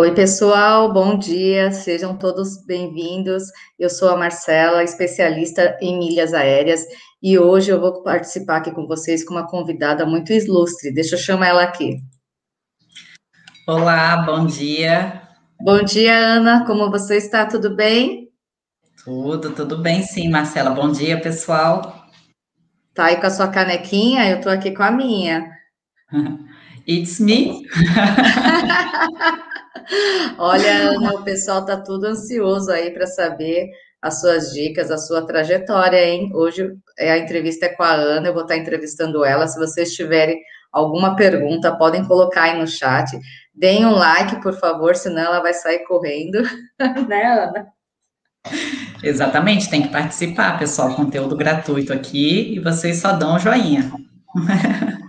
Oi, pessoal, bom dia, sejam todos bem-vindos. Eu sou a Marcela, especialista em milhas aéreas, e hoje eu vou participar aqui com vocês com uma convidada muito ilustre. Deixa eu chamar ela aqui. Olá, bom dia. Bom dia, Ana, como você está? Tudo bem? Tudo, tudo bem, sim, Marcela. Bom dia, pessoal. Tá aí com a sua canequinha? Eu tô aqui com a minha. It's me. Olha, Ana, o pessoal está tudo ansioso aí para saber as suas dicas, a sua trajetória, hein? Hoje é a entrevista é com a Ana, eu vou estar entrevistando ela. Se vocês tiverem alguma pergunta, podem colocar aí no chat. Deem um like, por favor, senão ela vai sair correndo, né, Ana? Exatamente, tem que participar, pessoal. Conteúdo gratuito aqui e vocês só dão um joinha.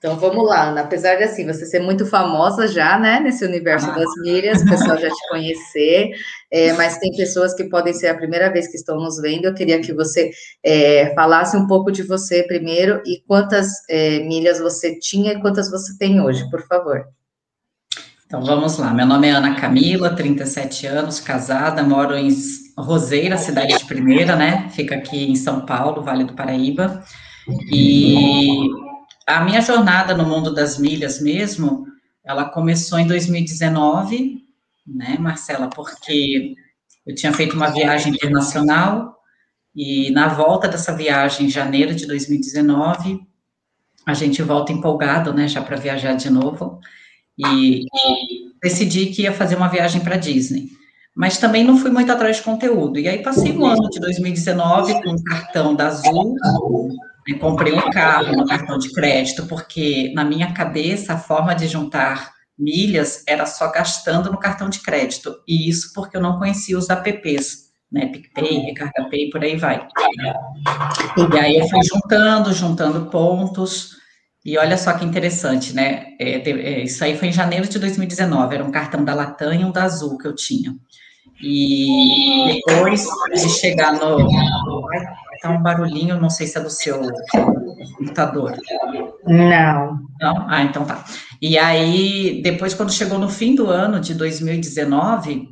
Então vamos lá, Ana. Apesar de assim, você ser muito famosa já, né, nesse universo ah. das milhas, o pessoal já te conhecer, é, mas tem pessoas que podem ser a primeira vez que estão nos vendo. Eu queria que você é, falasse um pouco de você primeiro e quantas é, milhas você tinha e quantas você tem hoje, por favor. Então vamos lá. Meu nome é Ana Camila, 37 anos, casada, moro em Roseira, cidade de Primeira, né? Fica aqui em São Paulo, Vale do Paraíba. E a minha jornada no mundo das milhas mesmo, ela começou em 2019, né, Marcela? Porque eu tinha feito uma viagem internacional e na volta dessa viagem, em janeiro de 2019, a gente volta empolgado, né, já para viajar de novo. E, decidi que ia fazer uma viagem para Disney. Mas também não fui muito atrás de conteúdo. E aí passei o ano de 2019 com o cartão da Azul, eu comprei um carro no cartão de crédito, porque na minha cabeça a forma de juntar milhas era só gastando no cartão de crédito. E isso porque eu não conhecia os apps, né? PicPay, Recarga Pay, por aí vai. E aí eu fui juntando, juntando pontos. E olha só que interessante, né? É, é, isso aí foi em janeiro de 2019. Era um cartão da Latam e um da Azul que eu tinha. E depois de chegar no tá um barulhinho, não sei se é do seu computador. Não. Não? Ah, então tá. E aí, depois, quando chegou no fim do ano de 2019,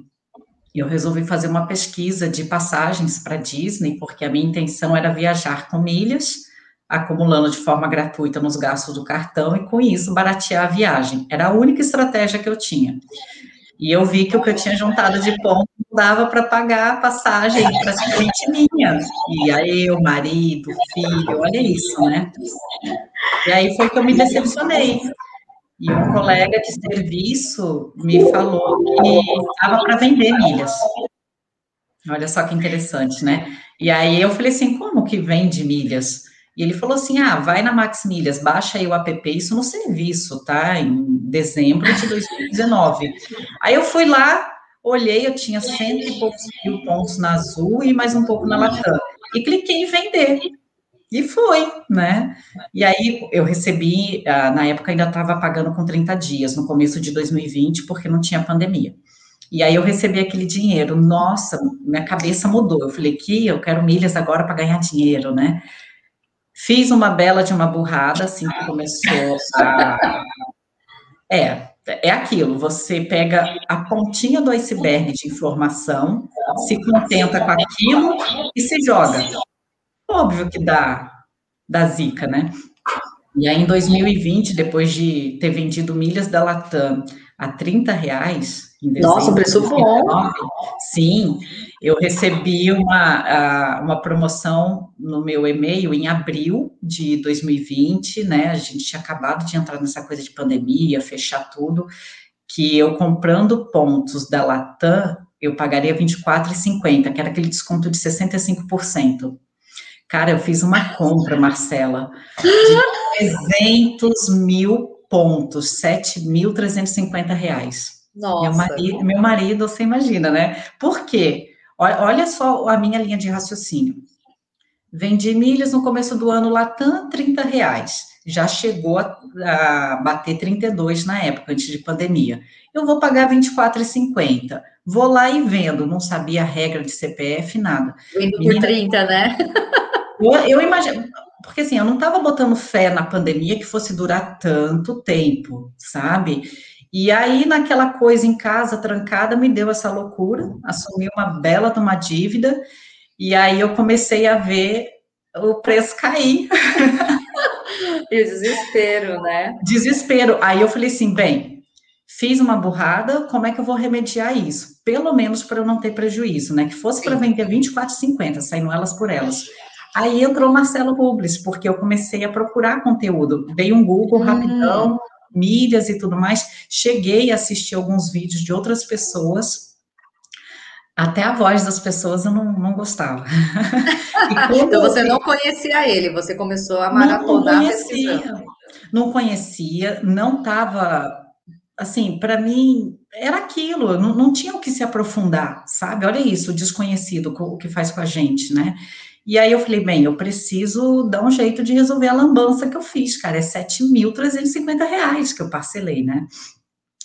eu resolvi fazer uma pesquisa de passagens para Disney, porque a minha intenção era viajar com milhas, acumulando de forma gratuita nos gastos do cartão e com isso baratear a viagem. Era a única estratégia que eu tinha. E eu vi que o que eu tinha juntado de pontos dava para pagar a passagem praticamente minha. E aí, o marido, filho, olha isso, né? E aí foi que eu me decepcionei. E um colega de serviço me falou que estava para vender milhas. Olha só que interessante, né? E aí eu falei assim: como que vende milhas? E ele falou assim: ah, vai na Max Milhas, baixa aí o app, isso no serviço, tá? Em dezembro de 2019. aí eu fui lá, olhei, eu tinha cento e poucos mil pontos na Azul e mais um pouco na Latam. E cliquei em vender. E foi, né? E aí eu recebi, ah, na época ainda estava pagando com 30 dias, no começo de 2020, porque não tinha pandemia. E aí eu recebi aquele dinheiro. Nossa, minha cabeça mudou. Eu falei que eu quero milhas agora para ganhar dinheiro, né? Fiz uma bela de uma burrada, assim que começou a. É, é aquilo, você pega a pontinha do iceberg de informação, se contenta com aquilo e se joga. Óbvio que dá, dá zica, né? E aí, em 2020, depois de ter vendido milhas da Latam a 30 reais, Nossa, preço bom! Sim, eu recebi uma, uma promoção no meu e-mail em abril de 2020, né? A gente tinha acabado de entrar nessa coisa de pandemia, fechar tudo, que eu comprando pontos da Latam, eu pagaria R$ 24,50, que era aquele desconto de 65%. Cara, eu fiz uma compra, Marcela, de 300 mil pontos, 7.350 reais. Nossa. Meu marido, meu marido, você imagina, né? Por quê? Olha só a minha linha de raciocínio. Vendi milhas no começo do ano, Latam, 30 reais. Já chegou a, a bater 32 na época, antes de pandemia. Eu vou pagar 24,50. Vou lá e vendo. Não sabia a regra de CPF, nada. Vendo por 30, né? Eu, eu imagino, porque assim, eu não estava botando fé na pandemia que fosse durar tanto tempo, sabe? E aí, naquela coisa em casa, trancada, me deu essa loucura, assumi uma bela de uma dívida, e aí eu comecei a ver o preço cair. E desespero, né? Desespero. Aí eu falei assim, bem, fiz uma burrada, como é que eu vou remediar isso? Pelo menos para eu não ter prejuízo, né? Que fosse para vender 24,50, saindo elas por elas. Aí entrou o Marcelo Rubles, porque eu comecei a procurar conteúdo. Dei um Google hum. Milhas e tudo mais. Cheguei a assistir alguns vídeos de outras pessoas. Até a voz das pessoas eu não, não gostava. então você não conhecia ele, você começou a maratonar não conhecia, Não conhecia, não estava assim, para mim era aquilo, não, não tinha o que se aprofundar, sabe? Olha isso, o desconhecido, o que faz com a gente, né? E aí eu falei, bem, eu preciso dar um jeito de resolver a lambança que eu fiz, cara, é 7.350 reais que eu parcelei, né?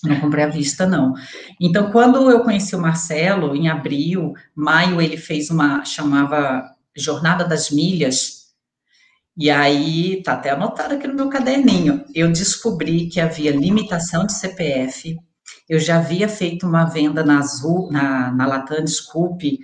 Não comprei à vista, não. Então, quando eu conheci o Marcelo, em abril, maio, ele fez uma, chamava Jornada das Milhas, e aí, tá até anotado aqui no meu caderninho, eu descobri que havia limitação de CPF, eu já havia feito uma venda na Azul, na, na Latam, desculpe,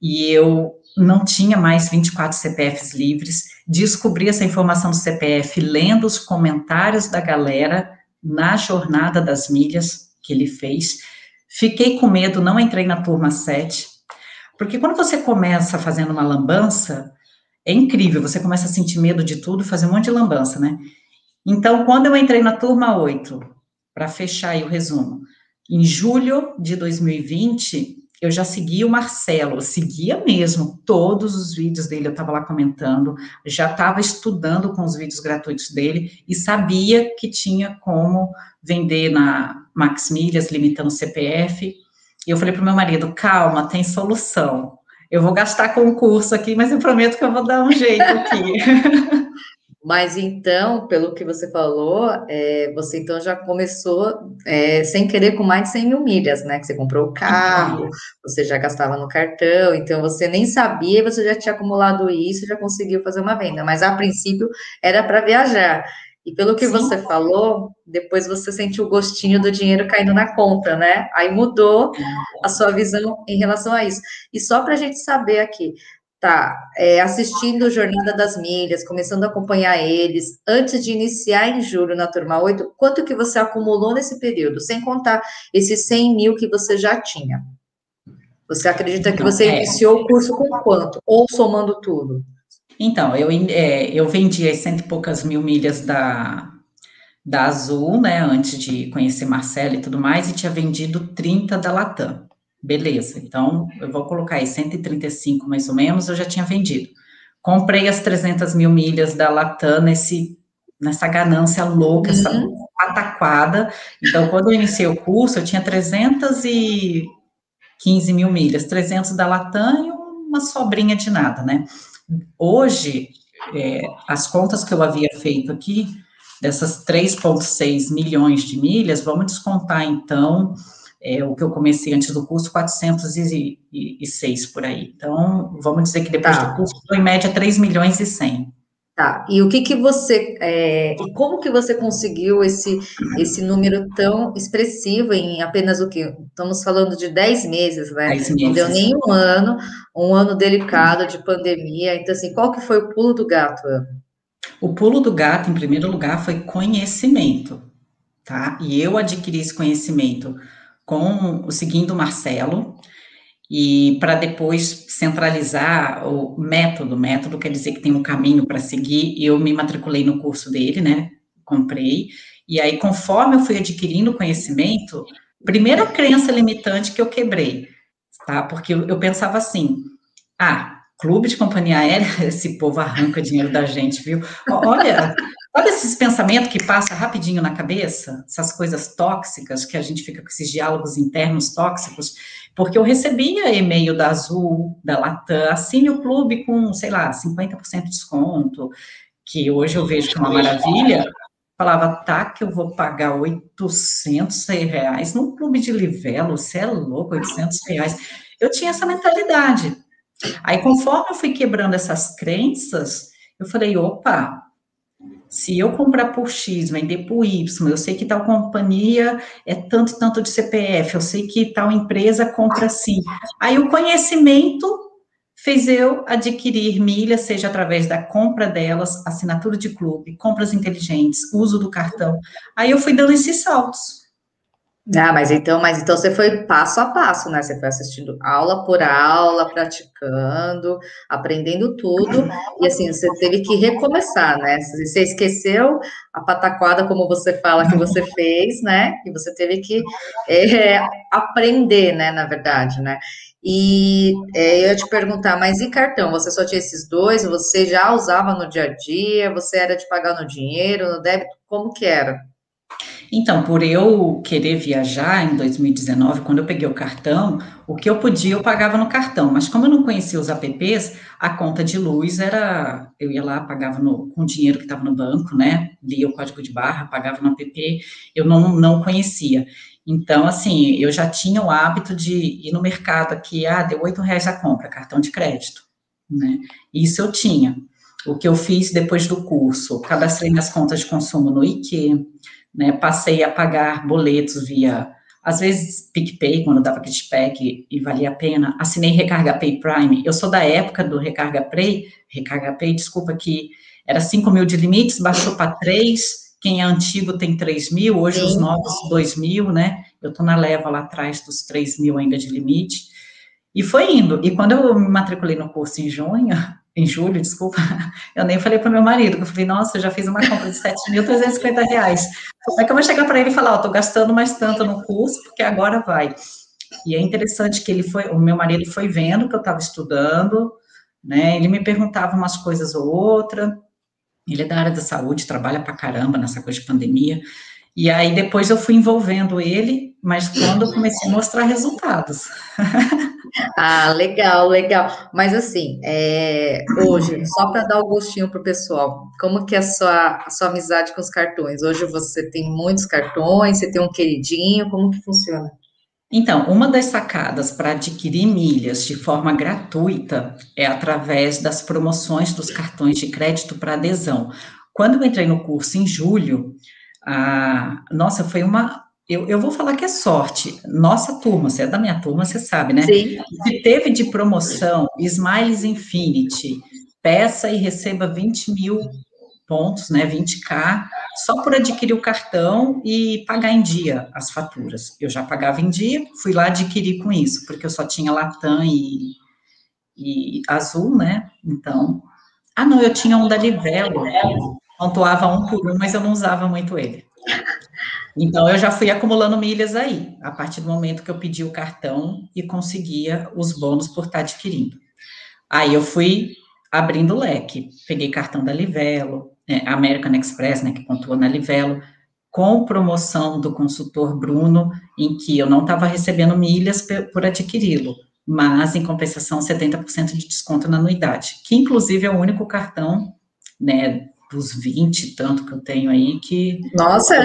e eu não tinha mais 24 CPFs livres, descobri essa informação do CPF lendo os comentários da galera na jornada das milhas que ele fez. Fiquei com medo, não entrei na turma 7, porque quando você começa fazendo uma lambança, é incrível, você começa a sentir medo de tudo, fazer um monte de lambança, né? Então, quando eu entrei na turma 8, para fechar aí o resumo, em julho de 2020, eu já seguia o Marcelo, eu seguia mesmo todos os vídeos dele, eu estava lá comentando, já estava estudando com os vídeos gratuitos dele e sabia que tinha como vender na Max Milhas, limitando o CPF. E eu falei para o meu marido: calma, tem solução. Eu vou gastar com o curso aqui, mas eu prometo que eu vou dar um jeito aqui. Mas então, pelo que você falou, é, você então já começou é, sem querer com mais de 100 mil milhas, né? Que você comprou o carro, você já gastava no cartão, então você nem sabia, você já tinha acumulado isso, já conseguiu fazer uma venda. Mas a princípio era para viajar. E pelo que Sim. você falou, depois você sentiu o gostinho do dinheiro caindo na conta, né? Aí mudou a sua visão em relação a isso. E só para a gente saber aqui, tá é, assistindo Jornada das Milhas, começando a acompanhar eles, antes de iniciar em julho na turma 8, quanto que você acumulou nesse período, sem contar esses 100 mil que você já tinha? Você acredita que você é. iniciou o curso com quanto? Ou somando tudo? Então, eu, é, eu vendi as cento e poucas mil milhas da, da Azul, né, antes de conhecer Marcelo e tudo mais, e tinha vendido 30 da Latam. Beleza, então eu vou colocar aí 135 mais ou menos, eu já tinha vendido. Comprei as 300 mil milhas da Latam nesse, nessa ganância louca, uhum. essa pataquada. Então, quando eu iniciei o curso, eu tinha 315 mil milhas, 300 da Latam e uma sobrinha de nada, né? Hoje, é, as contas que eu havia feito aqui, dessas 3,6 milhões de milhas, vamos descontar então é, o que eu comecei antes do curso, 406 por aí. Então, vamos dizer que depois tá. do curso, em média, 3 milhões e 100. Tá, e o que que você, é, e como que você conseguiu esse, esse número tão expressivo em apenas o que? Estamos falando de 10 meses, né? 10 meses. Não deu nem um ano, um ano delicado de pandemia, então assim, qual que foi o pulo do gato? O pulo do gato, em primeiro lugar, foi conhecimento, tá? E eu adquiri esse conhecimento com seguindo o Marcelo, e para depois centralizar o método, método quer dizer que tem um caminho para seguir, eu me matriculei no curso dele, né, comprei, e aí conforme eu fui adquirindo conhecimento, primeira crença limitante que eu quebrei, tá, porque eu, eu pensava assim, ah, clube de companhia aérea, esse povo arranca dinheiro da gente, viu? Olha, olha esses pensamentos que passa rapidinho na cabeça, essas coisas tóxicas que a gente fica com esses diálogos internos tóxicos, porque eu recebia e-mail da Azul, da Latam, assine o clube com, sei lá, 50% de desconto, que hoje eu vejo que é uma maravilha, falava, tá, que eu vou pagar 800 reais no clube de Livelo, você é louco, 800 reais. Eu tinha essa mentalidade, Aí, conforme eu fui quebrando essas crenças, eu falei, opa, Se eu comprar por X, vender por Y, eu sei que tal companhia é tanto tanto de CPF, eu sei que tal empresa compra assim. Aí o conhecimento fez eu adquirir milhas, seja através da compra delas, assinatura de clube, compras inteligentes, uso do cartão. Aí eu fui dando esses saltos. Ah, mas então, mas então você foi passo a passo, né? Você foi assistindo aula por aula, praticando, aprendendo tudo, e assim, você teve que recomeçar, né? Você esqueceu a pataquada, como você fala, que você fez, né? E você teve que é, aprender, né? Na verdade, né? E é, eu ia te perguntar, mas e cartão? Você só tinha esses dois? Você já usava no dia a dia? Você era de pagar no dinheiro, no débito? Como que era? Então, por eu querer viajar em 2019, quando eu peguei o cartão, o que eu podia eu pagava no cartão, mas como eu não conhecia os apps, a conta de luz era, eu ia lá, pagava no, com o dinheiro que estava no banco, né, lia o código de barra, pagava no app, eu não, não conhecia. Então, assim, eu já tinha o hábito de ir no mercado aqui, ah, deu oito reais a compra, cartão de crédito, né, isso eu tinha. O que eu fiz depois do curso, cadastrei minhas contas de consumo no IQ, né, passei a pagar boletos via, às vezes, PicPay, quando dava cashback e valia a pena, assinei Recarga Pay Prime, eu sou da época do Recarga Pay, Recarga Pay, desculpa, que era 5 mil de limites, baixou para 3, quem é antigo tem 3 mil, hoje Sim. os novos 2 mil, né, eu estou na leva lá atrás dos 3 mil ainda de limite, e foi indo, e quando eu me matriculei no curso em junho, em julho, desculpa, eu nem falei para meu marido, eu falei, nossa, eu já fiz uma compra de 7.350 reais. Como é que eu vou chegar para ele e falar, ó, oh, gastando mais tanto no curso, porque agora vai. E é interessante que ele foi, o meu marido foi vendo que eu estava estudando, né, ele me perguntava umas coisas ou outra, ele é da área da saúde, trabalha para caramba nessa coisa de pandemia, e aí depois eu fui envolvendo ele, mas quando eu comecei a mostrar resultados. Ah, legal, legal. Mas assim, é, hoje, só para dar o gostinho pro pessoal, como que é a sua, a sua amizade com os cartões? Hoje você tem muitos cartões, você tem um queridinho, como que funciona? Então, uma das sacadas para adquirir milhas de forma gratuita é através das promoções dos cartões de crédito para adesão. Quando eu entrei no curso em julho, ah, nossa, foi uma, eu, eu vou falar que é sorte. Nossa turma, você é da minha turma, você sabe, né? Sim. Que teve de promoção Smiles Infinity, peça e receba 20 mil pontos, né? 20k, só por adquirir o cartão e pagar em dia as faturas. Eu já pagava em dia, fui lá adquirir com isso, porque eu só tinha Latam e, e Azul, né? Então. Ah, não, eu tinha um da Livelo, pontuava um por um, mas eu não usava muito ele. Então, eu já fui acumulando milhas aí, a partir do momento que eu pedi o cartão e conseguia os bônus por estar adquirindo. Aí eu fui abrindo o leque, peguei cartão da Livelo, né, American Express, né, que pontua na Livelo, com promoção do consultor Bruno, em que eu não estava recebendo milhas por adquiri-lo, mas, em compensação, 70% de desconto na anuidade, que, inclusive, é o único cartão, né, dos 20 tanto que eu tenho aí que. Nossa!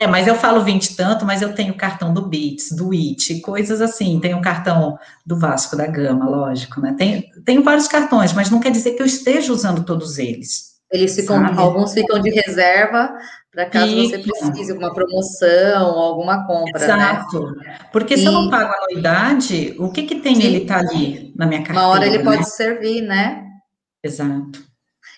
É, mas eu falo 20 tanto, mas eu tenho cartão do Beats, do IT, coisas assim. Tenho cartão do Vasco da Gama, lógico, né? Tenho, tenho vários cartões, mas não quer dizer que eu esteja usando todos eles. Eles ficam, sabe? alguns ficam de reserva para caso e... você precise uma promoção, alguma compra. Né? Exato. Né? Porque e... se eu não pago anuidade, o que, que tem Sim. ele tá ali na minha carteira? Uma hora ele né? pode servir, né? Exato.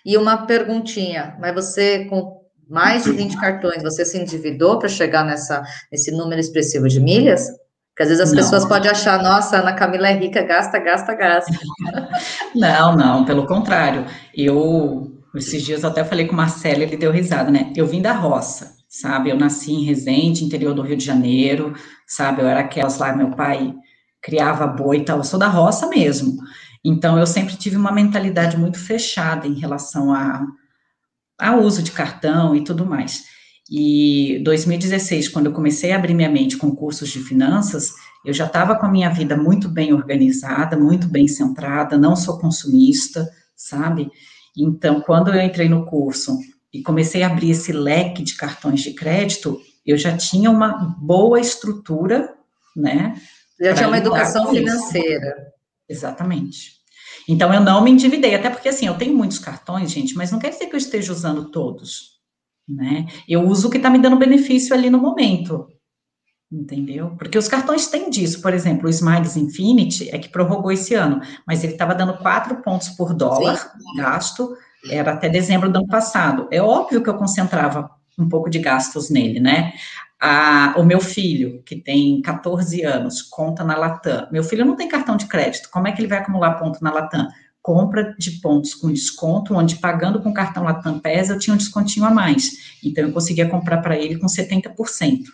E uma perguntinha, mas você com mais de 20 cartões, você se endividou para chegar nessa, nesse número expressivo de milhas? Porque às vezes as não. pessoas podem achar, nossa, Ana Camila é rica, gasta, gasta, gasta. não, não, pelo contrário. Eu, esses dias eu até falei com o Marcelo, ele deu risada, né? Eu vim da roça, sabe? Eu nasci em Resende, interior do Rio de Janeiro, sabe? Eu era aquelas lá, meu pai criava boi e tal, eu sou da roça mesmo. Então, eu sempre tive uma mentalidade muito fechada em relação a, ao uso de cartão e tudo mais. E 2016, quando eu comecei a abrir minha mente com cursos de finanças, eu já estava com a minha vida muito bem organizada, muito bem centrada, não sou consumista, sabe? Então, quando eu entrei no curso e comecei a abrir esse leque de cartões de crédito, eu já tinha uma boa estrutura, né? Já tinha uma educação financeira. Exatamente. Então, eu não me endividei, até porque, assim, eu tenho muitos cartões, gente, mas não quer dizer que eu esteja usando todos, né? Eu uso o que está me dando benefício ali no momento, entendeu? Porque os cartões têm disso, por exemplo, o Smiles Infinity é que prorrogou esse ano, mas ele estava dando quatro pontos por dólar Sim. gasto, era até dezembro do ano passado. É óbvio que eu concentrava um pouco de gastos nele, né? A, o meu filho, que tem 14 anos, conta na Latam. Meu filho não tem cartão de crédito, como é que ele vai acumular ponto na Latam? Compra de pontos com desconto, onde pagando com cartão Latam PES eu tinha um descontinho a mais. Então eu conseguia comprar para ele com 70%.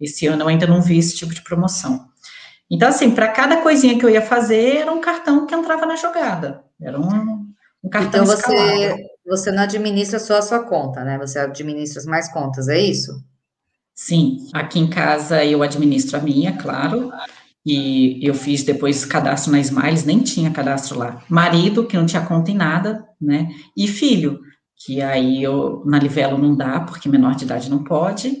Esse ano eu ainda não vi esse tipo de promoção. Então, assim, para cada coisinha que eu ia fazer, era um cartão que entrava na jogada. Era um, um cartão Então você, você não administra só a sua conta, né? Você administra mais contas, é isso? Sim, aqui em casa eu administro a minha, claro, e eu fiz depois cadastro na Smiles, nem tinha cadastro lá. Marido, que não tinha conta em nada, né? E filho, que aí eu, na Livelo não dá, porque menor de idade não pode.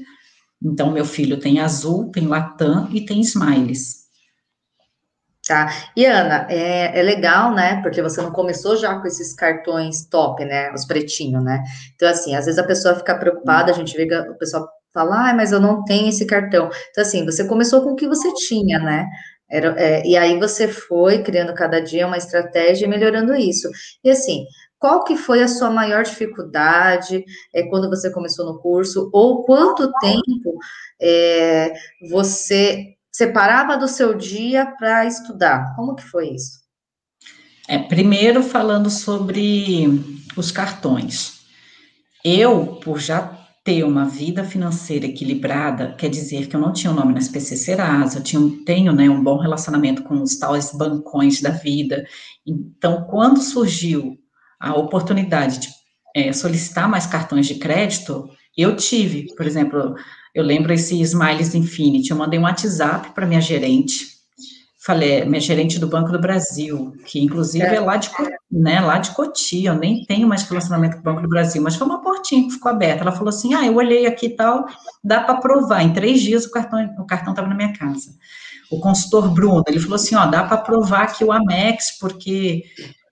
Então, meu filho tem Azul, tem Latam e tem Smiles. Tá. E Ana, é, é, legal, né? Porque você não começou já com esses cartões top, né? Os pretinhos, né? Então, assim, às vezes a pessoa fica preocupada, a gente vê que o pessoal fala, ah, mas eu não tenho esse cartão. Então, assim, você começou com o que você tinha, né? Era, é, e aí você foi criando cada dia uma estratégia e melhorando isso. E assim, qual que foi a sua maior dificuldade é, quando você começou no curso? Ou quanto tempo é, você separava do seu dia para estudar? Como que foi isso? É, primeiro falando sobre os cartões. Eu, por já ter uma vida financeira equilibrada, quer dizer que eu não tinha o um nome na SPC Serasa, eu tinha, tenho né, um bom relacionamento com os tais bancões da vida. Então, quando surgiu a oportunidade de é, solicitar mais cartões de crédito, eu tive, por exemplo, eu lembro esse Smiles Infinity, eu mandei um WhatsApp para minha gerente, falei, minha gerente do Banco do Brasil, que inclusive é, é lá de, né, lá de Cotia, eu nem tenho mais relacionamento com o Banco do Brasil, mas foi uma portinha que ficou aberta. Ela falou assim: ah, eu olhei aqui e tal, dá para provar. Em três dias o cartão o cartão estava na minha casa. O consultor Bruno, ele falou assim: ó, dá para provar que o Amex, porque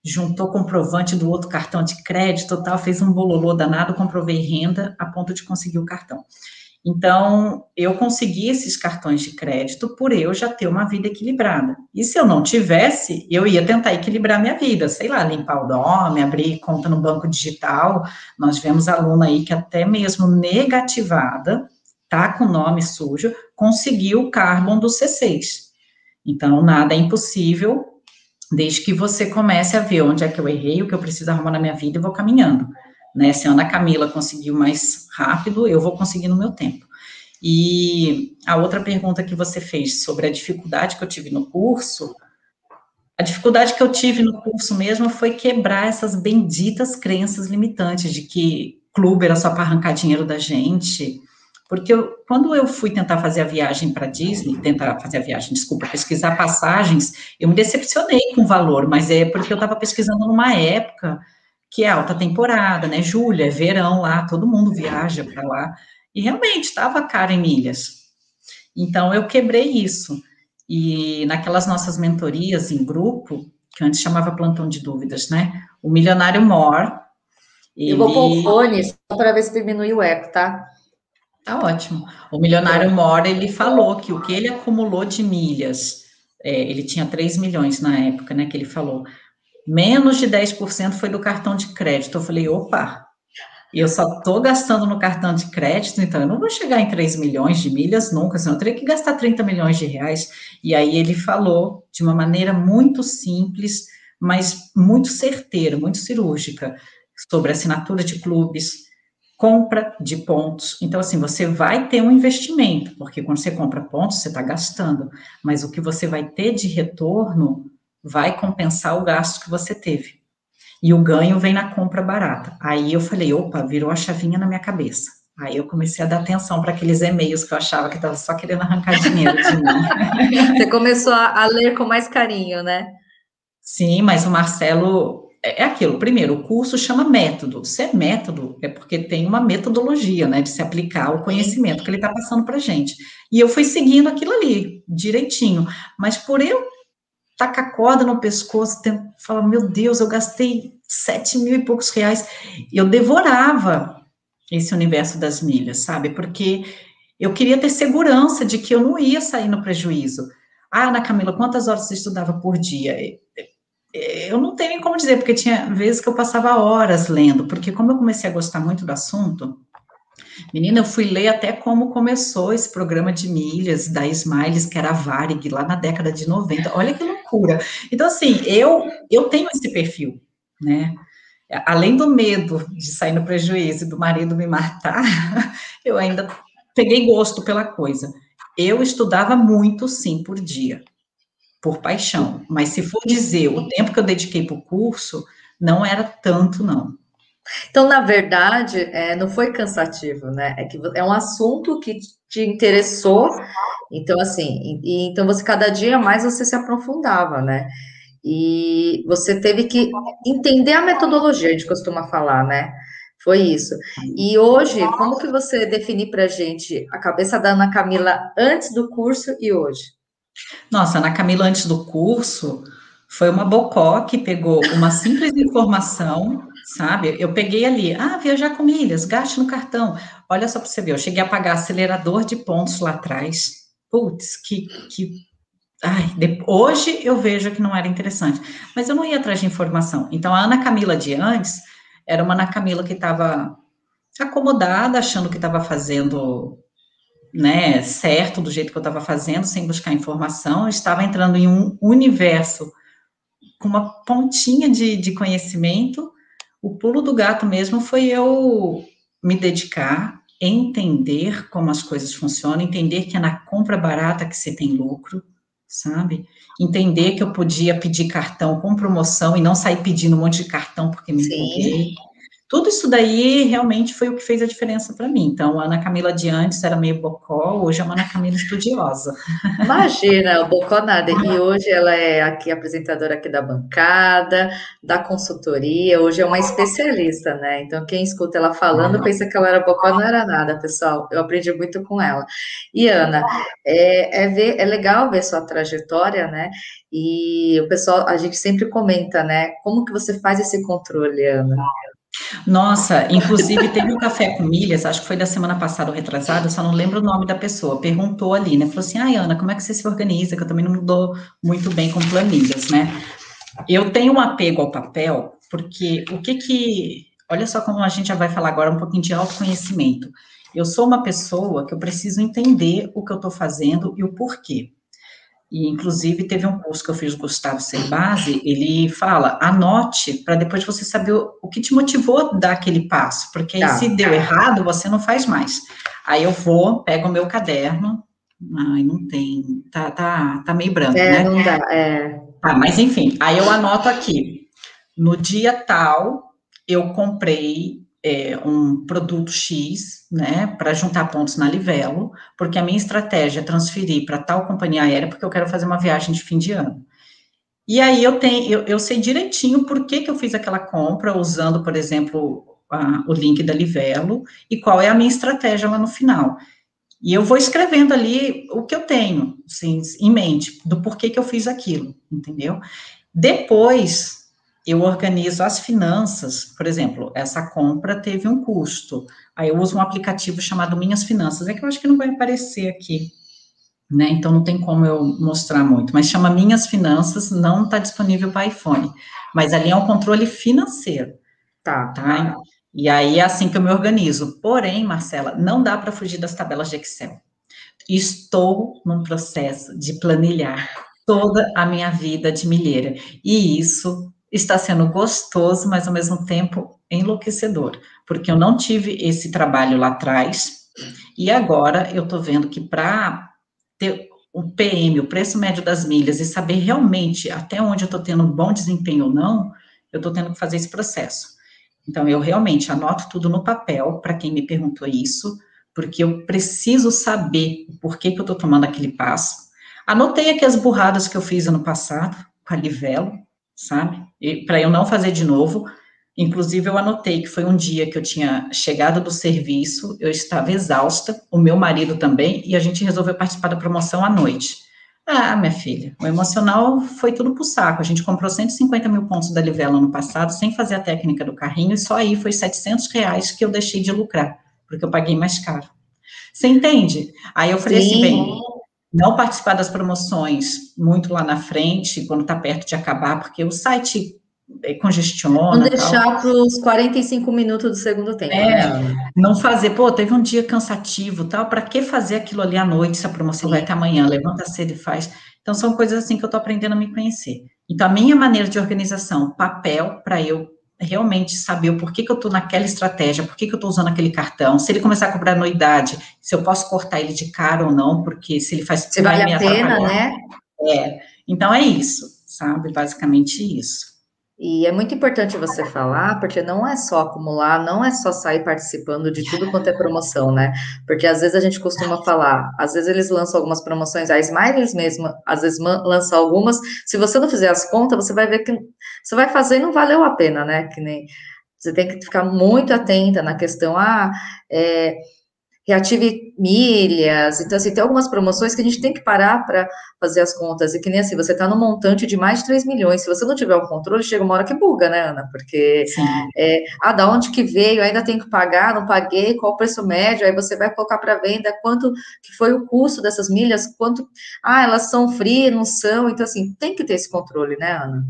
juntou comprovante do outro cartão de crédito, tal, fez um bololô danado, comprovei renda a ponto de conseguir o cartão. Então, eu consegui esses cartões de crédito por eu já ter uma vida equilibrada. E se eu não tivesse, eu ia tentar equilibrar minha vida, sei lá, limpar o nome, abrir conta no banco digital. Nós tivemos aluna aí que até mesmo negativada, tá com nome sujo, conseguiu o Carbon do C6. Então, nada é impossível, desde que você comece a ver onde é que eu errei, o que eu preciso arrumar na minha vida e vou caminhando né? Se a Ana Camila conseguiu mais rápido, eu vou conseguir no meu tempo. E a outra pergunta que você fez sobre a dificuldade que eu tive no curso, a dificuldade que eu tive no curso mesmo foi quebrar essas benditas crenças limitantes de que clube era só para arrancar dinheiro da gente. Porque eu, quando eu fui tentar fazer a viagem para Disney, tentar fazer a viagem, desculpa, pesquisar passagens, eu me decepcionei com o valor, mas é porque eu estava pesquisando numa época que é alta temporada, né? Julho, é verão lá, todo mundo viaja para lá. E realmente estava caro em milhas. Então eu quebrei isso. E naquelas nossas mentorias em grupo, que antes chamava plantão de dúvidas, né? O milionário Mor. Ele... Eu vou pôr o fone só para ver se diminui o eco, tá? Tá ótimo. O milionário Mor, ele falou que o que ele acumulou de milhas, é, ele tinha 3 milhões na época, né? Que ele falou menos de 10% foi do cartão de crédito. Eu falei, opa, eu só estou gastando no cartão de crédito, então eu não vou chegar em 3 milhões de milhas nunca, senão eu teria que gastar 30 milhões de reais. E aí ele falou de uma maneira muito simples, mas muito certeira, muito cirúrgica, sobre assinatura de clubes, compra de pontos. Então, assim, você vai ter um investimento, porque quando você compra pontos, você está gastando, mas o que você vai ter de retorno vai compensar o gasto que você teve. E o ganho vem na compra barata. Aí eu falei, opa, virou a chavinha na minha cabeça. Aí eu comecei a dar atenção para aqueles e-mails que eu achava que estava só querendo arrancar dinheiro de mim. Você começou a, ler com mais carinho, né? Sim, mas o Marcelo é, é aquilo. Primeiro, o curso chama método. Se é método, é porque tem uma metodologia, né, de se aplicar o conhecimento que ele está passando para gente. E eu fui seguindo aquilo ali direitinho. Mas por eu taca corda no pescoço, fala, meu Deus, eu gastei sete mil e poucos reais. Eu devorava esse universo das milhas, sabe? Porque eu queria ter segurança de que eu não ia sair no prejuízo. Ah, Ana Camila, quantas horas você estudava por dia? Eu não tenho nem como dizer, porque tinha vezes que eu passava horas lendo, porque como eu comecei a gostar muito do assunto, menina, eu fui ler até como começou esse programa de milhas da Smiles, que era a Varig, lá na década de 90. Olha que loucura. Então, assim, eu, eu tenho esse perfil, né? Além do medo de sair no prejuízo e do marido me matar, eu ainda peguei gosto pela coisa. Eu estudava muito, sim, por dia, por paixão. Mas se for dizer o tempo que eu dediquei para o curso, não era tanto, não. Então, na verdade, é, não foi cansativo, né? É que é um assunto que te interessou. Então, assim, e, então você cada dia mais você se aprofundava, né? E você teve que entender a metodologia, a gente costuma falar, né? Foi isso. E hoje, como que você definir para gente a cabeça da Ana Camila antes do curso e hoje? Nossa, Ana Camila antes do curso foi uma bocó que pegou uma simples informação, sabe? Eu peguei ali, ah, viajar com milhas, gaste no cartão. Olha só para você ver, eu cheguei a pagar acelerador de pontos lá atrás. Putz, que, que Ai, de, hoje eu vejo que não era interessante, mas eu não ia atrás de informação. Então, a Ana Camila de antes era uma Ana Camila que estava acomodada, achando que estava fazendo né, certo do jeito que eu estava fazendo, sem buscar informação, eu estava entrando em um universo com uma pontinha de, de conhecimento. O pulo do gato mesmo foi eu me dedicar, entender como as coisas funcionam, entender que é na compra barata que você tem lucro, sabe? Entender que eu podia pedir cartão com promoção e não sair pedindo um monte de cartão porque me empolguei. Tudo isso daí realmente foi o que fez a diferença para mim. Então, a Ana Camila de antes era meio bocó, hoje é uma Ana Camila estudiosa. Imagina, o bocó nada. E hoje ela é aqui apresentadora aqui da bancada, da consultoria, hoje é uma especialista, né? Então, quem escuta ela falando pensa que ela era bocó, não era nada, pessoal. Eu aprendi muito com ela. E, Ana, é, é, ver, é legal ver sua trajetória, né? E o pessoal, a gente sempre comenta, né? Como que você faz esse controle, Ana? Nossa, inclusive teve um café com milhas, acho que foi da semana passada ou retrasada, só não lembro o nome da pessoa. Perguntou ali, né? Falou assim: ai, Ana, como é que você se organiza? Que eu também não dou muito bem com planilhas, né? Eu tenho um apego ao papel, porque o que que. Olha só como a gente já vai falar agora um pouquinho de autoconhecimento. Eu sou uma pessoa que eu preciso entender o que eu estou fazendo e o porquê. E, inclusive, teve um curso que eu fiz do Gustavo Cerbasi, ele fala, anote, para depois você saber o, o, que te motivou a dar aquele passo, porque tá. se deu errado, você não faz mais. Aí eu vou, pego o meu caderno, ai, não tem, tá, tá, tá meio branco, é, né? Não dá, é. Tá, mas enfim, aí eu anoto aqui, no dia tal, eu comprei é, um produto X, né, para juntar pontos na Livelo, porque a minha estratégia é transferir para tal companhia aérea, porque eu quero fazer uma viagem de fim de ano. E aí eu tenho, eu, eu sei direitinho por que, que eu fiz aquela compra, usando, por exemplo, a, o link da Livelo, e qual é a minha estratégia lá no final. E eu vou escrevendo ali o que eu tenho, assim, em mente, do porquê que eu fiz aquilo, entendeu? Depois, eu organizo as finanças, por exemplo, essa compra teve um custo, aí eu uso um aplicativo chamado Minhas Finanças, é que eu acho que não vai aparecer aqui, né, então não tem como eu mostrar muito, mas chama Minhas Finanças, não está disponível para iPhone, mas ali é um controle financeiro, tá, tá? E aí é assim que eu me organizo, porém, Marcela, não dá para fugir das tabelas de Excel. Estou num processo de planilhar toda a minha vida de milheira, e isso está sendo gostoso, mas ao mesmo tempo enlouquecedor, porque eu não tive esse trabalho lá atrás, e agora eu estou vendo que para ter o PM, o preço médio das milhas, e saber realmente até onde eu estou tendo um bom desempenho ou não, eu estou tendo que fazer esse processo. Então, eu realmente anoto tudo no papel, para quem me perguntou isso, porque eu preciso saber porquê que eu estou tomando aquele passo. Anotei aqui as burradas que eu fiz ano passado, com a Livelo, sabe? Para eu não fazer de novo. Inclusive, eu anotei que foi um dia que eu tinha chegado do serviço, eu estava exausta, o meu marido também, e a gente resolveu participar da promoção à noite. Ah, minha filha, o emocional foi tudo pro saco. A gente comprou 150 mil pontos da Livelo ano passado, sem fazer a técnica do carrinho, e só aí foi 700 reais que eu deixei de lucrar, porque eu paguei mais caro. Você entende? Aí eu falei assim, Sim. assim, bem, não participar das promoções muito lá na frente, quando está perto de acabar, porque o site é, congestiona. Não deixar para os 45 minutos do segundo tempo. É, né? não fazer, pô, teve um dia cansativo, tal, para que fazer aquilo ali à noite se a promoção vai até amanhã? Levanta cedo e faz. Então, são coisas assim que eu estou aprendendo a me conhecer. Então, a minha maneira de organização, papel, para eu realmente saber o porquê que eu estou naquela estratégia, por que eu estou usando aquele cartão, se ele começar a cobrar anuidade, se eu posso cortar ele de cara ou não, porque se ele faz... Se vale a pena, né? É, então é isso, sabe? Basicamente isso. E é muito importante você falar, porque não é só acumular, não é só sair participando de tudo quanto é promoção, né? Porque às vezes a gente costuma falar, às vezes eles lançam algumas promoções, a Smiles mesmo, às vezes lança algumas, se você não fizer as contas, você vai ver que você vai fazer e não valeu a pena, né? Que nem você tem que ficar muito atenta na questão, ah, é, reative milhas. Então, assim, tem algumas promoções que a gente tem que parar para fazer as contas. E que nem assim, você está no montante de mais de 3 milhões. Se você não tiver o controle, chega uma hora que buga, né, Ana? Porque, é, ah, da onde que veio? Ainda tem que pagar, não paguei, qual o preço médio? Aí você vai colocar para venda quanto que foi o custo dessas milhas, quanto, ah, elas são free, não são. Então, assim, tem que ter esse controle, né, Ana?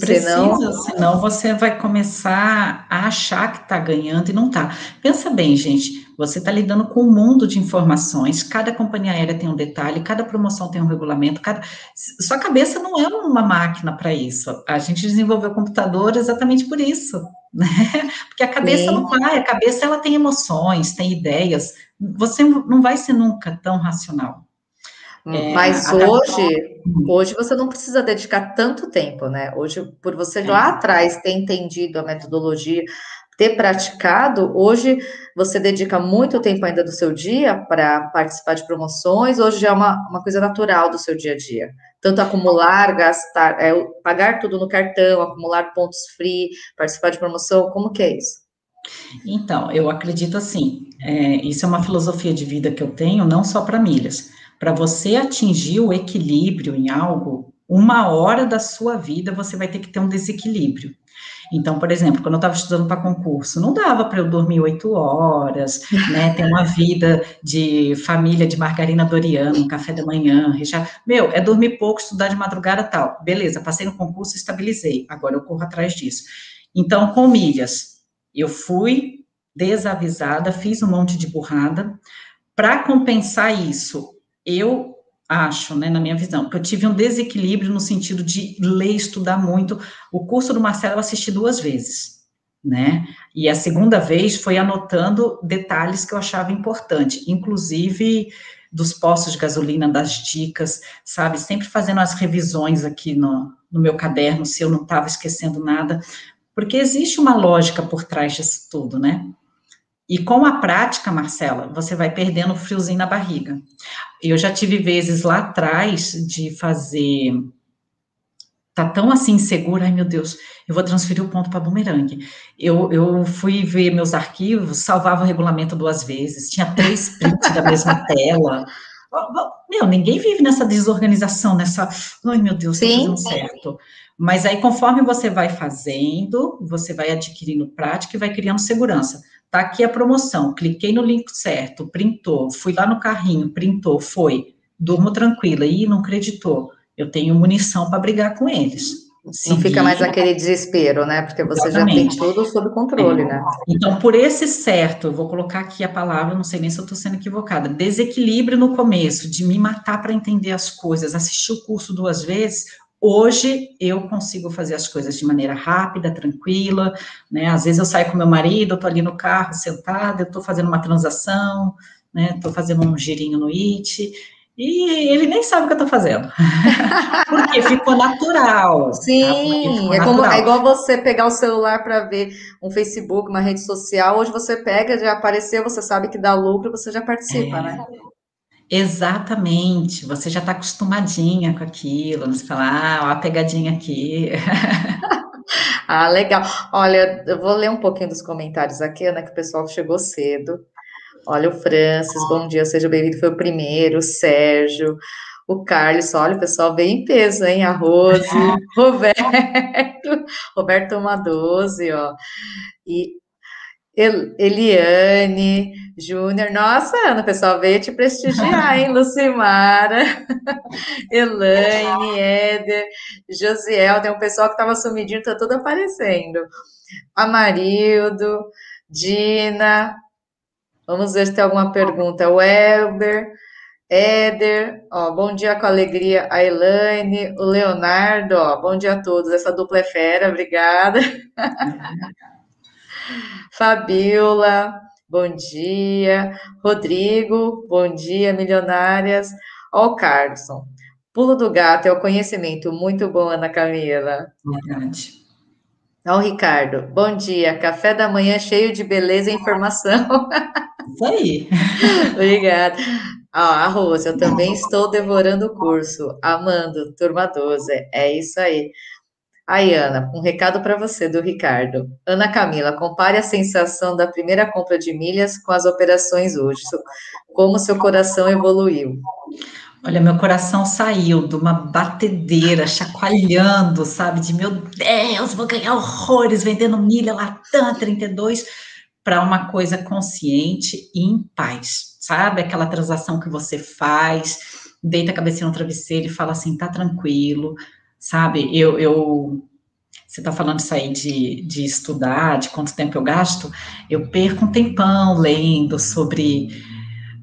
Precisa, senão... senão você vai começar a achar que está ganhando e não está. Pensa bem, gente, você está lidando com um mundo de informações, cada companhia aérea tem um detalhe, cada promoção tem um regulamento, cada... sua cabeça não é uma máquina para isso. A gente desenvolveu o computador exatamente por isso, né? Porque a cabeça Sim. não vai, a cabeça ela tem emoções, tem ideias, você não vai ser nunca tão racional. É, Mas hoje, hoje você não precisa dedicar tanto tempo, né? Hoje, por você é. lá atrás ter entendido a metodologia, ter praticado, hoje você dedica muito tempo ainda do seu dia para participar de promoções, hoje é uma, uma coisa natural do seu dia a dia. Tanto acumular, gastar, é, pagar tudo no cartão, acumular pontos free, participar de promoção, como que é isso? Então, eu acredito assim, é, isso é uma filosofia de vida que eu tenho, não só para milhas, para você atingir o equilíbrio em algo, uma hora da sua vida você vai ter que ter um desequilíbrio. Então, por exemplo, quando eu estava estudando para concurso, não dava para eu dormir oito horas, né? Ter uma vida de família de margarina Doriana, um café da manhã, já, meu, é dormir pouco, estudar de madrugada tal. Beleza, passei no concurso, estabilizei. Agora eu corro atrás disso. Então, com milhas, eu fui desavisada, fiz um monte de burrada. Para compensar isso, eu acho, né, na minha visão, que eu tive um desequilíbrio no sentido de ler, estudar muito. O curso do Marcelo eu assisti duas vezes, né? E a segunda vez foi anotando detalhes que eu achava importante, inclusive dos postos de gasolina, das dicas, sabe? Sempre fazendo as revisões aqui no, no meu caderno, se eu não estava esquecendo nada, porque existe uma lógica por trás disso tudo, né? E com a prática, Marcela, você vai perdendo o friozinho na barriga. Eu já tive vezes lá atrás de fazer. Tá tão assim insegura, ai meu Deus, eu vou transferir o ponto para bumerangue. Eu, eu fui ver meus arquivos, salvava o regulamento duas vezes, tinha três prints da mesma tela. Meu, ninguém vive nessa desorganização, nessa. Ai meu Deus, tá fazendo certo. Mas aí, conforme você vai fazendo, você vai adquirindo prática e vai criando segurança. Tá aqui a promoção, cliquei no link certo, printou, fui lá no carrinho, printou, foi, durmo tranquila, e não acreditou. Eu tenho munição para brigar com eles. Não fica mais aquele desespero, né? Porque você Exatamente. já tem tudo sob controle, é. né? Então, por esse certo, eu vou colocar aqui a palavra, não sei nem se eu estou sendo equivocada, desequilíbrio no começo, de me matar para entender as coisas, assistir o curso duas vezes, Hoje eu consigo fazer as coisas de maneira rápida, tranquila, né? Às vezes eu saio com meu marido, eu tô ali no carro sentada, eu tô fazendo uma transação, né? Tô fazendo um girinho no IT, e ele nem sabe o que eu tô fazendo. Porque ficou natural. Tá? Sim, ficou é, natural. Como, é igual você pegar o celular para ver um Facebook, uma rede social. Hoje você pega, já apareceu, você sabe que dá lucro, você já participa, é. né? Exatamente, você já está acostumadinha com aquilo, você fala, ah, ó, a pegadinha aqui. ah, legal. Olha, eu vou ler um pouquinho dos comentários aqui, né, que o pessoal chegou cedo. Olha, o Francis, bom dia, seja bem-vindo, foi o primeiro, o Sérgio, o Carlos, olha, o pessoal veio em peso, hein? A Rose, Roberto, Roberto toma 12, ó. E Eliane, Júnior, nossa, Ana, o pessoal veio te prestigiar, hein? Lucimara, Elaine, Éder, Josiel, tem um pessoal que estava sumidinho, tá tudo aparecendo. Amarildo, Dina, vamos ver se tem alguma pergunta. Welber, Éder, ó, bom dia com alegria, a Elaine, o Leonardo, ó, bom dia a todos, essa dupla é fera, obrigada. Fabiola, bom dia. Rodrigo, bom dia, milionárias. Ó, o Carlson. Pulo do gato é o conhecimento. Muito bom, Ana Camila. Verdade. Ó, o Ricardo. Bom dia. Café da manhã cheio de beleza e informação. Isso aí. Obrigada. Ó, a Rose, eu também estou devorando o curso. Amando, turma 12. É isso aí. Aí, Ana, um recado para você do Ricardo. Ana Camila, compare a sensação da primeira compra de milhas com as operações hoje. Como seu coração evoluiu? Olha, meu coração saiu de uma batedeira, chacoalhando, sabe? De meu Deus, vou ganhar horrores vendendo milha Latam 32, para uma coisa consciente e em paz, sabe? Aquela transação que você faz, deita a cabeça no travesseiro e fala assim: tá tranquilo, sabe? Eu, eu você está falando isso aí de, de estudar, de quanto tempo eu gasto, eu perco um tempão lendo sobre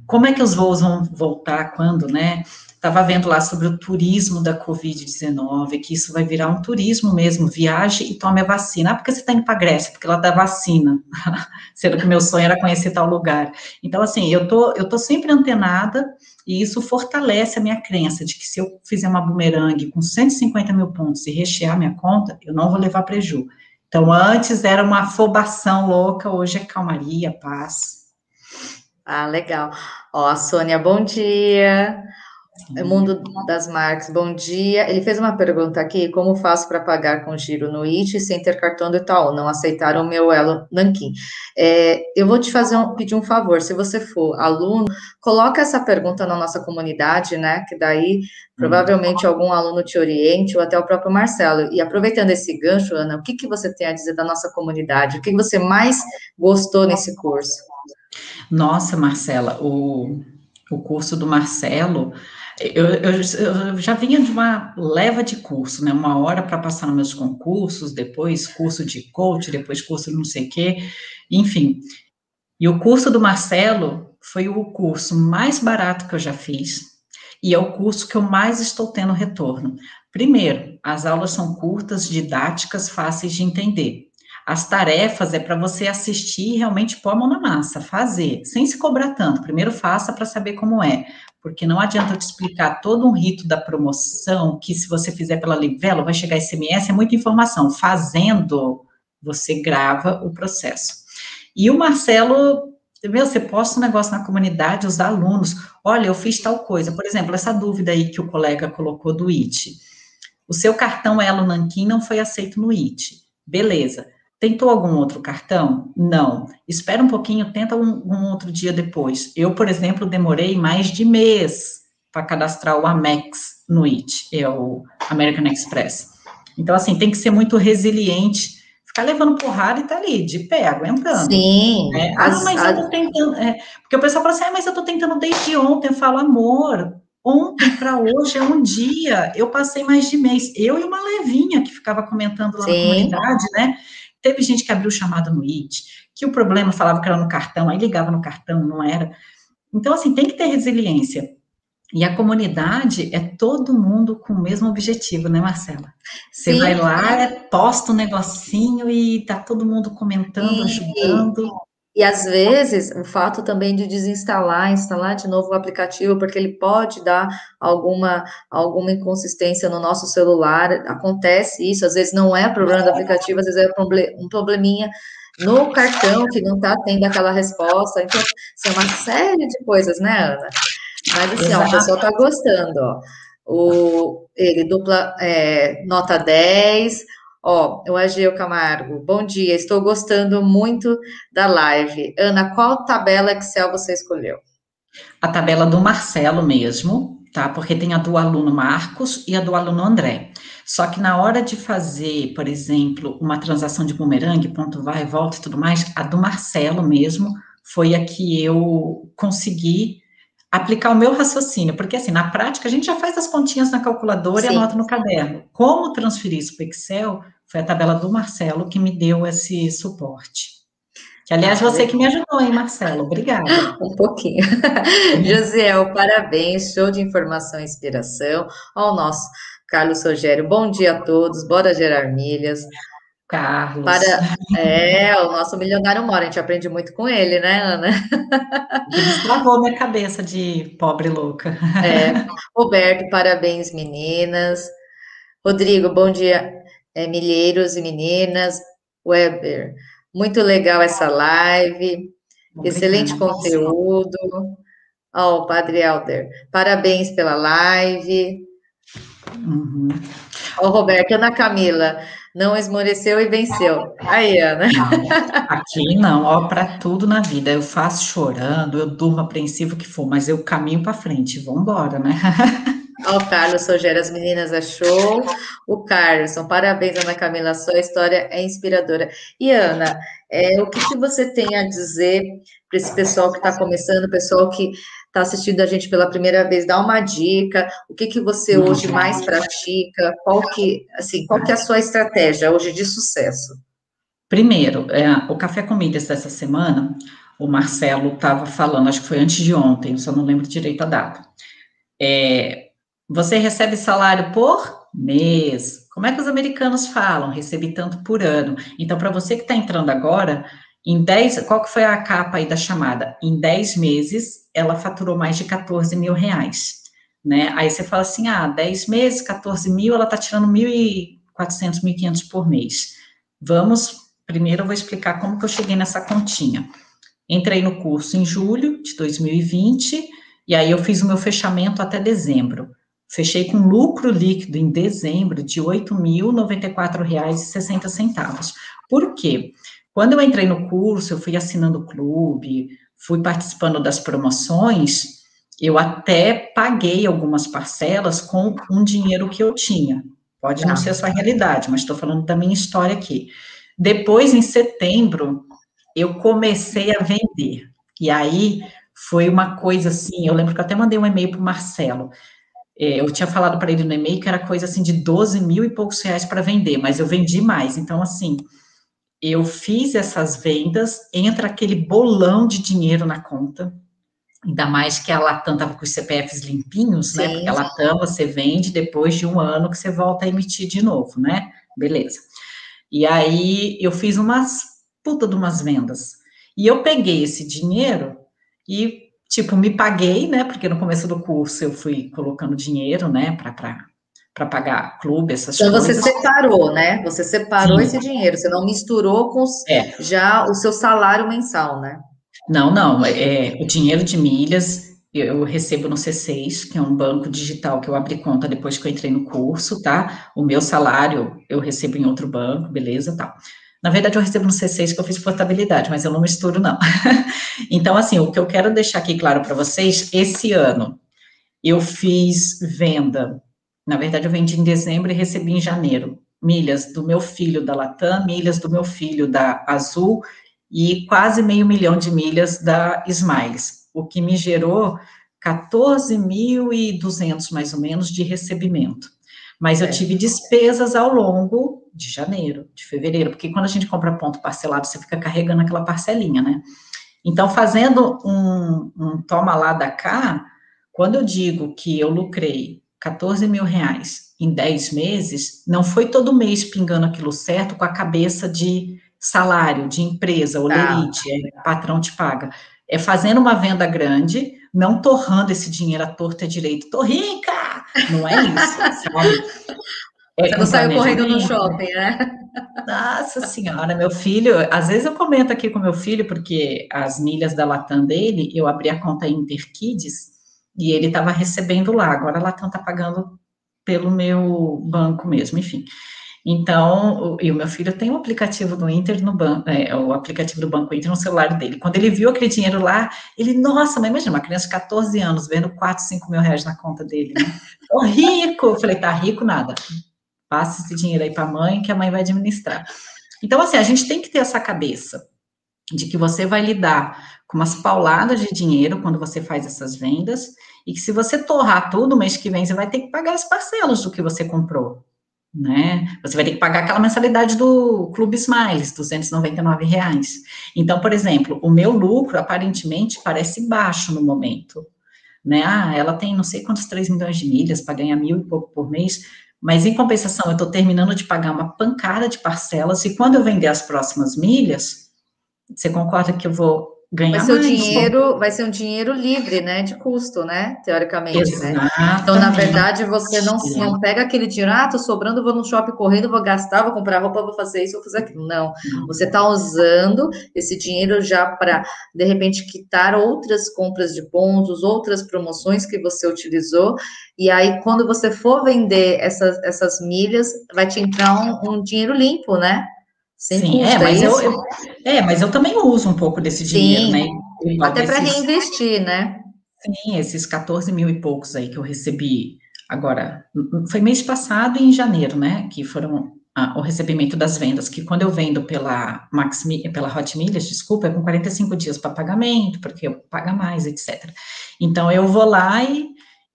como é que os voos vão voltar, quando, né? Estava vendo lá sobre o turismo da Covid-19, que isso vai virar um turismo mesmo, viaje e tome a vacina. Ah, porque você está indo para a Grécia? Porque ela dá vacina, sendo que meu sonho era conhecer tal lugar. Então, assim, eu tô, eu tô sempre antenada, e isso fortalece a minha crença de que se eu fizer uma bumerangue com 150 mil pontos e rechear minha conta, eu não vou levar prejuízo. Então, antes era uma afobação louca, hoje é calmaria, paz. Ah, legal. Ó, a Sônia, bom dia. É Mundo das Marcas, bom dia. Ele fez uma pergunta aqui: como faço para pagar com giro no IT sem ter cartão do Itaú? Não aceitaram o meu Elo Nanquim. É, eu vou te fazer um, pedir um favor: se você for aluno, coloca essa pergunta na nossa comunidade, né? Que daí provavelmente algum aluno te oriente, ou até o próprio Marcelo. E aproveitando esse gancho, Ana, o que, que você tem a dizer da nossa comunidade? O que você mais gostou nesse curso? Nossa, Marcela, o, o curso do Marcelo eu, eu, eu, já vinha de uma leva de curso, né? Uma hora para passar nos meus concursos, depois curso de coach, depois curso de não sei o quê, enfim. E o curso do Marcelo foi o curso mais barato que eu já fiz e é o curso que eu mais estou tendo retorno. Primeiro, as aulas são curtas, didáticas, fáceis de entender. As tarefas é para você assistir e realmente pôr a mão na massa, fazer, sem se cobrar tanto. Primeiro faça para saber como é porque não adianta eu te explicar todo um rito da promoção, que se você fizer pela Livelo, vai chegar SMS, é muita informação. Fazendo, você grava o processo. E o Marcelo, meu, você posta um negócio na comunidade, os alunos, olha, eu fiz tal coisa. Por exemplo, essa dúvida aí que o colega colocou do IT. O seu cartão Elo Nanquim não foi aceito no IT. Beleza. Tentou algum outro cartão? Não. Espera um pouquinho, tenta um, um outro dia depois. Eu, por exemplo, demorei mais de mês para cadastrar o Amex no IT, é o American Express. Então, assim, tem que ser muito resiliente, ficar levando porrada e tá ali, de pé, aguentando. Sim. É, ah, as, mas as... eu tô tentando. É, porque o pessoal fala assim, ah, mas eu tô tentando desde ontem. Eu falo, amor, ontem para hoje é um dia. Eu passei mais de mês. Eu e uma levinha que ficava comentando lá Sim. na comunidade, né? Teve gente que abriu chamada no IT, que o problema falava que era no cartão, aí ligava no cartão, não era. Então, assim, tem que ter resiliência. E a comunidade é todo mundo com o mesmo objetivo, né, Marcela? Você Sim. vai lá, posta um negocinho e tá todo mundo comentando, ajudando. E às vezes o fato também de desinstalar, instalar de novo o aplicativo, porque ele pode dar alguma, alguma inconsistência no nosso celular, acontece isso, às vezes não é problema do aplicativo, às vezes é um probleminha no cartão que não está tendo aquela resposta. Então, são uma série de coisas, né, Ana? Mas assim, ó, o pessoal está gostando, ó. O, ele dupla é, nota 10, Ó, o Ageu Camargo, bom dia, estou gostando muito da live. Ana, qual tabela Excel você escolheu? A tabela do Marcelo mesmo, tá? Porque tem a do aluno Marcos e a do aluno André. Só que na hora de fazer, por exemplo, uma transação de bumerangue, ponto vai, volta e tudo mais, a do Marcelo mesmo foi a que eu consegui aplicar o meu raciocínio, porque assim, na prática a gente já faz as continhas na calculadora Sim. e anota no caderno. Como transferir isso para o Excel foi a tabela do Marcelo que me deu esse suporte. Que, aliás, você que me ajudou, hein, Marcelo? Obrigada. Um pouquinho. Josiel, parabéns, show de informação e inspiração. Ao nosso Carlos Rogério, bom dia a todos, bora gerar milhas. Carlos. Para, é, o nosso milionário mora, a gente aprende muito com ele, né, Ana? Destravou minha cabeça de pobre louca. É. Roberto, parabéns, meninas. Rodrigo, bom dia, é, milheiros e meninas. Weber, muito legal essa live. Obrigada, Excelente conteúdo. Ó, oh, Padre Helder, parabéns pela live. Uhum. Ó, oh, Roberto, Ana Camila, não esmoreceu e venceu. Aí, Ana. aqui não, ó, para tudo na vida. Eu faço chorando, eu durmo apreensivo que for, mas eu caminho para frente. Vamos embora, né? Ó, o Carlos Rogério, as meninas achou. O Carlson, parabéns, Ana Camila, sua história é inspiradora. E, Ana, é, o que, que você tem a dizer para esse pessoal que está começando, pessoal que está assistindo a gente pela primeira vez, dá uma dica, o que, que você hoje mais pratica, qual que, assim, qual que é a sua estratégia hoje de sucesso? Primeiro, é, o Café Comidas dessa semana, o Marcelo estava falando, acho que foi antes de ontem, só não lembro direito a data. É, você recebe salário por mês. Como é que os americanos falam? Recebi tanto por ano. Então, para você que está entrando agora, em 10, qual que foi a capa aí da chamada? Em 10 meses, ela faturou mais de 14 mil reais, né? Aí você fala assim, ah, 10 meses, 14 mil, ela está tirando 1.400, 1.500 por mês. Vamos, primeiro eu vou explicar como que eu cheguei nessa continha. Entrei no curso em julho de 2020, e aí eu fiz o meu fechamento até dezembro. Fechei com lucro líquido em dezembro de R$ 8.094,60. Por quê? Quando eu entrei no curso, eu fui assinando o clube, fui participando das promoções, eu até paguei algumas parcelas com um dinheiro que eu tinha. Pode não tá. ser a sua realidade, mas estou falando da minha história aqui. Depois, em setembro, eu comecei a vender. E aí foi uma coisa assim, eu lembro que eu até mandei um e-mail para o Marcelo. É, eu tinha falado para ele no e-mail que era coisa assim de 12 mil e poucos reais para vender, mas eu vendi mais. Então, assim, eu fiz essas vendas, entra aquele bolão de dinheiro na conta, ainda mais que a Latam estava com os CPFs limpinhos, né? Sim. Porque a Latam você vende depois de um ano que você volta a emitir de novo, né? Beleza. E aí eu fiz umas puta de umas vendas. E eu peguei esse dinheiro e tipo, me paguei, né? Porque no começo do curso eu fui colocando dinheiro, né, para pagar clube, essas então, coisas. Então você separou, né? Você separou Sim. esse dinheiro, você não misturou com é. já o seu salário mensal, né? Não, não. É, o dinheiro de milhas eu recebo no C6, que é um banco digital que eu abri conta depois que eu entrei no curso, tá? O meu salário eu recebo em outro banco, beleza, tá? Na verdade, eu recebo no C6 que eu fiz portabilidade, mas eu não misturo, não. então, assim, o que eu quero deixar aqui claro para vocês, esse ano eu fiz venda. Na verdade, eu vendi em dezembro e recebi em janeiro. Milhas do meu filho da Latam, milhas do meu filho da Azul e quase meio milhão de milhas da Smiles, o que me gerou 14.200 mais ou menos de recebimento. Mas eu tive despesas ao longo de janeiro, de fevereiro, porque quando a gente compra ponto parcelado, você fica carregando aquela parcelinha, né? Então, fazendo um, um toma lá da cá, quando eu digo que eu lucrei 14 mil reais em 10 meses, não foi todo mês pingando aquilo certo com a cabeça de salário, de empresa, olerite, ah. é, patrão te paga. É fazendo uma venda grande, não torrando esse dinheiro à torta e direito. Tô rica! Não é isso, sabe? É Você não saiu correndo no shopping, né? Nossa senhora, meu filho, às vezes eu comento aqui com meu filho, porque as milhas da Latam dele, eu abri a conta Interkids e ele estava recebendo lá, agora a Latam está pagando pelo meu banco mesmo, enfim. Então, e o meu filho tem o um aplicativo do Inter no banco, é, o aplicativo do Banco Inter no celular dele. Quando ele viu aquele dinheiro lá, ele, nossa, mas imagina, uma criança de 14 anos vendo 4, 5 mil reais na conta dele, né? Rico! Eu falei, tá rico nada. Passa esse dinheiro aí para a mãe, que a mãe vai administrar. Então, assim, a gente tem que ter essa cabeça de que você vai lidar com umas pauladas de dinheiro quando você faz essas vendas, e que se você torrar tudo mês que vem, você vai ter que pagar as parcelas do que você comprou né? Você vai ter que pagar aquela mensalidade do Clube Smiles, 299 reais. Então, por exemplo, o meu lucro aparentemente parece baixo no momento, né? Ah, ela tem não sei quantos 3 milhões de milhas para ganhar mil e pouco por mês, mas em compensação eu estou terminando de pagar uma pancada de parcelas e quando eu vender as próximas milhas, você concorda que eu vou ganhar vai ser mais. Dinheiro, vai ser um dinheiro livre, né, de custo, né, teoricamente, Exatamente. né? Então, na verdade, você não, não pega aquele dinheiro, ah, tô sobrando, vou no shopping correndo, vou gastar, vou comprar roupa, vou fazer isso, vou fazer aquilo. Não, você está usando esse dinheiro já para, de repente, quitar outras compras de pontos, outras promoções que você utilizou, e aí, quando você for vender essas, essas milhas, vai te entrar um, um dinheiro limpo, né? Sem Sim, é, mas eu, eu, é, mas eu também uso um pouco desse dinheiro, Sim, né? até para reinvestir, né? Sim, esses 14 mil e poucos aí que eu recebi agora, foi mês passado em janeiro, né? Que foram ah, o recebimento das vendas, que quando eu vendo pela Max, pela Hot Milhas, desculpa, é com 45 dias para pagamento, porque eu paga mais, etc. Então eu vou lá e,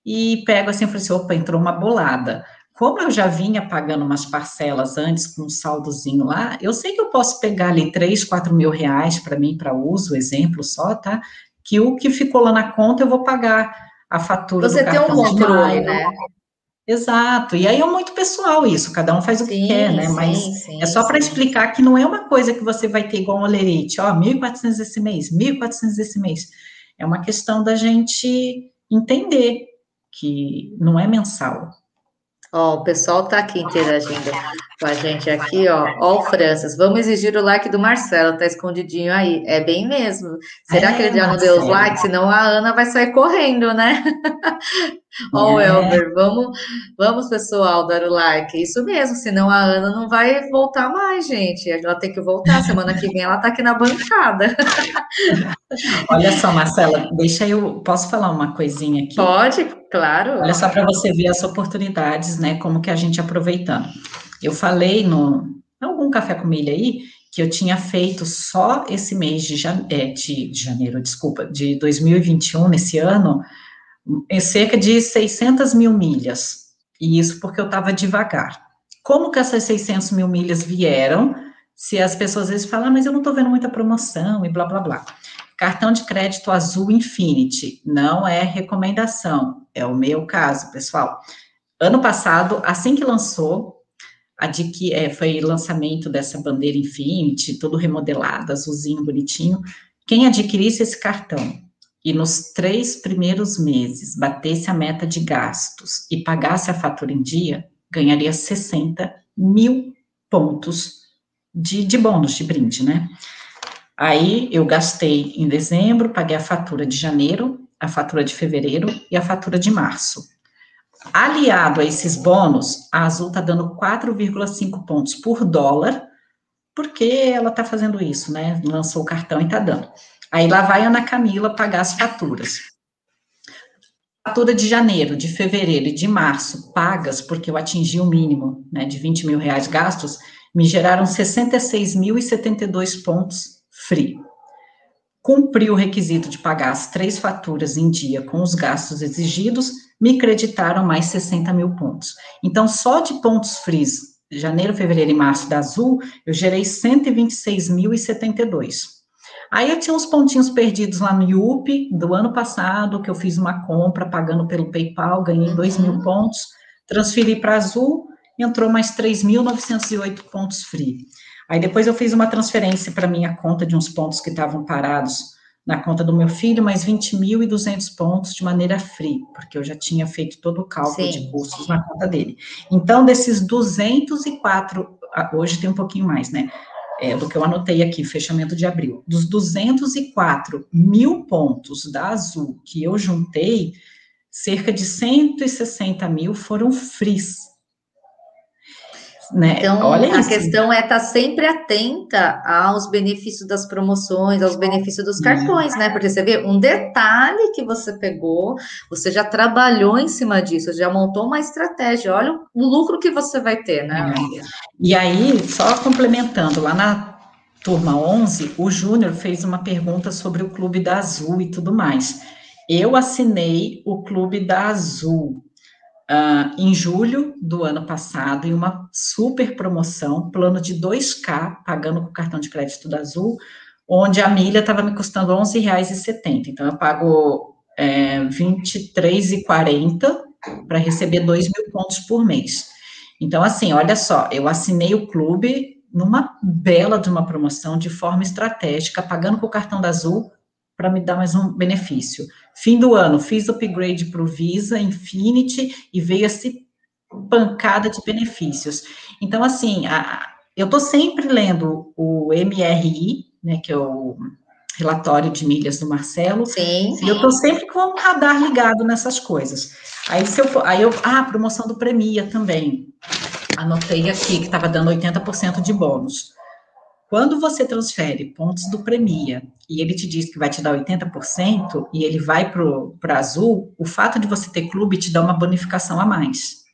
e pego assim, eu falei assim, opa, entrou uma bolada como eu já vinha pagando umas parcelas antes com um saldozinho lá, eu sei que eu posso pegar ali 3, 4 mil reais para mim, para uso, exemplo só, tá? Que o que ficou lá na conta eu vou pagar a fatura Você do cartão tem um controle, né? Exato, e aí é muito pessoal isso, cada um faz o que sim, quer, né? Mas sim, é só para explicar que não é uma coisa que você vai ter igual um olerite, ó, 1.400 esse mês, 1.400 esse mês. É uma questão da gente entender que não é mensal, Ó, o pessoal tá aqui interagindo com a gente aqui, ó. Ó, o Francis, vamos exigir o like do Marcelo, tá escondidinho aí. É bem mesmo. Será é, que ele já não deu os likes? Senão a Ana vai sair correndo, né? Ó, é. o Elber, vamos, vamos, pessoal, dar o like. Isso mesmo, senão a Ana não vai voltar mais, gente. Ela tem que voltar. Semana que vem ela tá aqui na bancada. Olha só, Marcela, deixa eu. Posso falar uma coisinha aqui? Pode, claro. Olha só para você ver as oportunidades, né? Como que a gente aproveitando. Eu falei no algum café com milha aí que eu tinha feito só esse mês de, jane, é, de, de janeiro, desculpa, de 2021, nesse ano, em cerca de 600 mil milhas. E isso porque eu estava devagar. Como que essas 600 mil milhas vieram? Se as pessoas às vezes falam, ah, mas eu não estou vendo muita promoção e blá, blá, blá. Cartão de crédito azul Infinity não é recomendação, é o meu caso, pessoal. Ano passado, assim que lançou, a de que é, foi lançamento dessa bandeira Infinity, todo remodelado, azulzinho, bonitinho. Quem adquirisse esse cartão e nos três primeiros meses batesse a meta de gastos e pagasse a fatura em dia, ganharia 60 mil pontos de, de bônus de brinde, né? Aí eu gastei em dezembro, paguei a fatura de janeiro, a fatura de fevereiro e a fatura de março. Aliado a esses bônus, a Azul está dando 4,5 pontos por dólar, porque ela está fazendo isso, né? Lançou o cartão e está dando. Aí lá vai a Ana Camila pagar as faturas. Fatura de janeiro, de fevereiro e de março, pagas, porque eu atingi o mínimo né, de 20 mil reais gastos, me geraram 66.072 pontos free. Cumpri o requisito de pagar as três faturas em dia com os gastos exigidos, me creditaram mais 60 mil pontos. Então, só de pontos frios, janeiro, fevereiro e março da Azul, eu gerei 126.072. Aí eu tinha uns pontinhos perdidos lá no IUP do ano passado, que eu fiz uma compra pagando pelo PayPal, ganhei uhum. 2 mil pontos, transferi para Azul, entrou mais 3.908 pontos free. Aí depois eu fiz uma transferência para minha conta de uns pontos que estavam parados na conta do meu filho, mais 20.200 pontos de maneira free, porque eu já tinha feito todo o cálculo Sim. de custos na conta dele. Então, desses 204, hoje tem um pouquinho mais, né? É, do que eu anotei aqui, fechamento de abril, dos 204 mil pontos da Azul que eu juntei, cerca de 160 mil foram frees. Né? Então, Olha a isso. questão é estar tá sempre atenta aos benefícios das promoções, aos benefícios dos cartões, né? Porque você vê um detalhe que você pegou, você já trabalhou em cima disso, já montou uma estratégia. Olha o lucro que você vai ter, né? É. E aí, só complementando, lá na turma 11, o Júnior fez uma pergunta sobre o Clube da Azul e tudo mais. Eu assinei o Clube da Azul uh, em julho do ano passado, em uma super promoção, plano de 2K, pagando com o cartão de crédito da Azul, onde a milha estava me custando R$ 11,70. Então, eu pago é, R$ 23,40 para receber 2 mil pontos por mês. Então, assim, olha só, eu assinei o clube numa bela de uma promoção de forma estratégica, pagando com o cartão da Azul para me dar mais um benefício. Fim do ano, fiz upgrade para o Visa Infinity e veio essa pancada de benefícios. Então, assim, a, eu estou sempre lendo o MRI, né, que é o relatório de milhas do Marcelo. Sim. E eu estou sempre com o radar ligado nessas coisas. Aí, se eu, aí eu, ah, promoção do Premia também. Anotei aqui que estava dando 80% de bônus. Quando você transfere pontos do Premia e ele te diz que vai te dar 80% e ele vai para azul, o fato de você ter clube te dá uma bonificação a mais,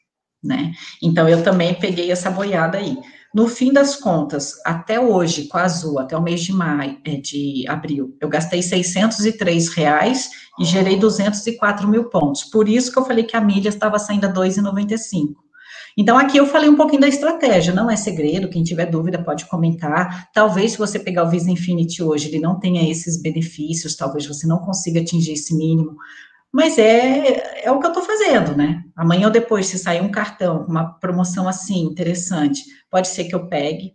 né? Então eu também peguei essa boiada aí. No fim das contas, até hoje, com a Azul, até o mês de maio, é, de abril, eu gastei 603 reais e gerei 204 mil pontos. Por isso que eu falei que a milha estava saindo a 2,95. Então, aqui eu falei um pouquinho da estratégia, não é segredo, quem tiver dúvida pode comentar. Talvez, se você pegar o Visa Infinity hoje, ele não tenha esses benefícios, talvez você não consiga atingir esse mínimo, mas é, é o que eu estou fazendo, né? Amanhã ou depois, se sair um cartão, uma promoção assim, interessante, pode ser que eu pegue,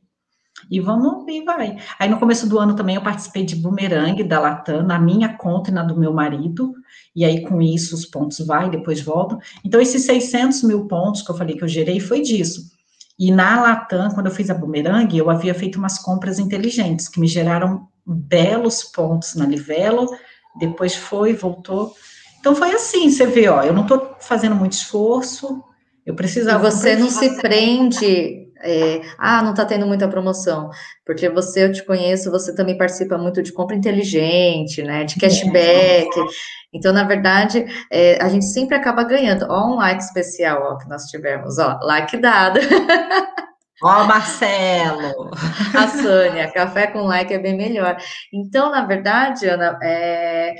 e vamos e vai. Aí no começo do ano também eu participei de bumerangue da Latam, na minha conta e na do meu marido, e aí com isso os pontos vai, depois voltam. Então esses 600 mil pontos que eu falei que eu gerei foi disso. E na Latam, quando eu fiz a bumerangue, eu havia feito umas compras inteligentes, que me geraram belos pontos na Livelo, depois foi, voltou. Então foi assim, você vê, ó, eu não estou fazendo muito esforço, eu precisava. E você não se prende é, ah, não está tendo muita promoção, porque você, eu te conheço, você também participa muito de compra inteligente, né, de cashback, então, na verdade, é, a gente sempre acaba ganhando, ó, um like especial, ó, que nós tivemos, ó, like dado. Ó, Marcelo! A Sônia, café com like é bem melhor. Então, na verdade, Ana, é,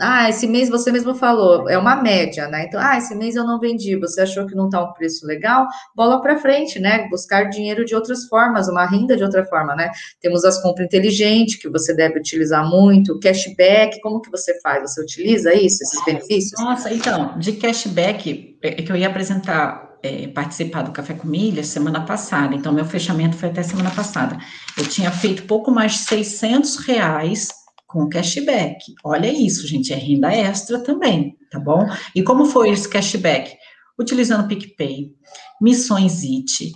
ah, esse mês você mesmo falou, é uma média, né? Então, ah, esse mês eu não vendi, você achou que não está um preço legal? Bola para frente, né? Buscar dinheiro de outras formas, uma renda de outra forma, né? Temos as compras inteligentes, que você deve utilizar muito, cashback, como que você faz? Você utiliza isso, esses benefícios? Nossa, então, de cashback, é, é que eu ia apresentar é, participar do Café com Milhas semana passada, então meu fechamento foi até semana passada. Eu tinha feito pouco mais de 600 reais com cashback. Olha isso, gente, é renda extra também, tá bom? E como foi esse cashback? Utilizando PicPay, Missões IT.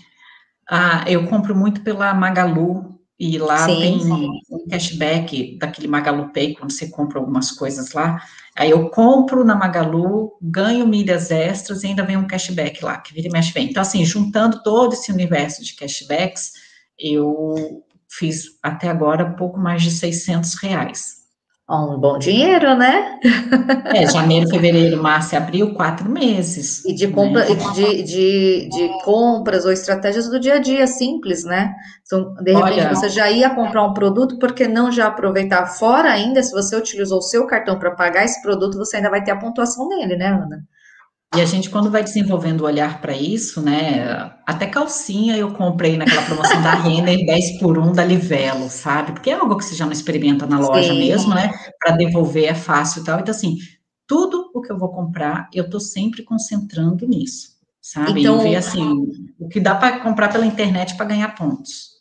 Ah, eu compro muito pela Magalu e lá sim, tem sim. um cashback daquele Magalu Pay quando você compra algumas coisas lá. Aí eu compro na Magalu, ganho milhas extras e ainda vem um cashback lá, que vira e mexe bem. Então, assim, juntando todo esse universo de cashbacks, eu fiz até agora pouco mais de 600 reais. Um bom dinheiro, né? É, janeiro, fevereiro, março e abril, quatro meses. E de, compra, né? de, de, de, compras ou estratégias do dia a dia, simples, né? Então, de repente, Olha, você já ia comprar um produto, por que não já aproveitar? Fora ainda, se você utilizou o seu cartão para pagar esse produto, você ainda vai ter a pontuação dele, né, Ana? E a gente, quando vai desenvolvendo o olhar para isso, né? Até calcinha eu comprei naquela promoção da Renner 10 por 1 da Livelo, sabe? Porque é algo que você já não experimenta na loja Sim. mesmo, né? Para devolver é fácil e tal. Então, assim, tudo o que eu vou comprar, eu estou sempre concentrando nisso, sabe? Então, e ver, assim, o que dá para comprar pela internet para ganhar pontos.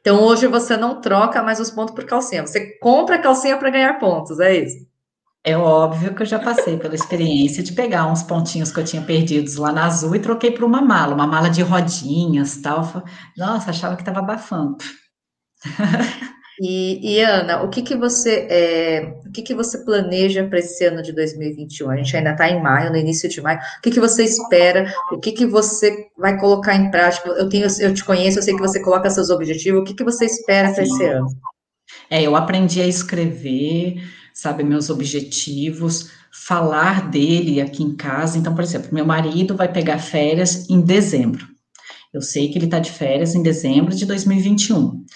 Então, hoje você não troca mais os pontos por calcinha, você compra calcinha para ganhar pontos, é isso? É óbvio que eu já passei pela experiência de pegar uns pontinhos que eu tinha perdidos lá na Azul e troquei por uma mala, uma mala de rodinhas tal. Nossa, achava que estava abafando. E, e, Ana, o que que você é, o que que você planeja para esse ano de 2021? A gente ainda está em maio, no início de maio. O que que você espera? O que que você vai colocar em prática? Eu tenho, eu te conheço, eu sei que você coloca seus objetivos. O que que você espera para esse ano? É, eu aprendi a escrever, sabe, meus objetivos, falar dele aqui em casa. Então, por exemplo, meu marido vai pegar férias em dezembro. Eu sei que ele está de férias em dezembro de 2021.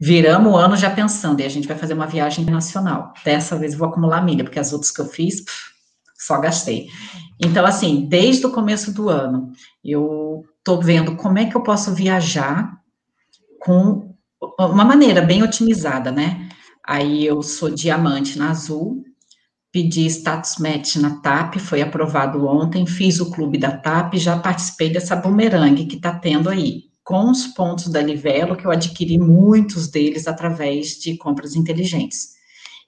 Viramos o ano já pensando, e a gente vai fazer uma viagem internacional. Dessa vez eu vou acumular milha, porque as outras que eu fiz, pff, só gastei. Então, assim, desde o começo do ano, eu estou vendo como é que eu posso viajar com uma maneira bem otimizada, né? Aí eu sou diamante na Azul, pedi status match na TAP, foi aprovado ontem, fiz o clube da TAP, já participei dessa bumerangue que está tendo aí, com os pontos da Livelo, que eu adquiri muitos deles através de compras inteligentes.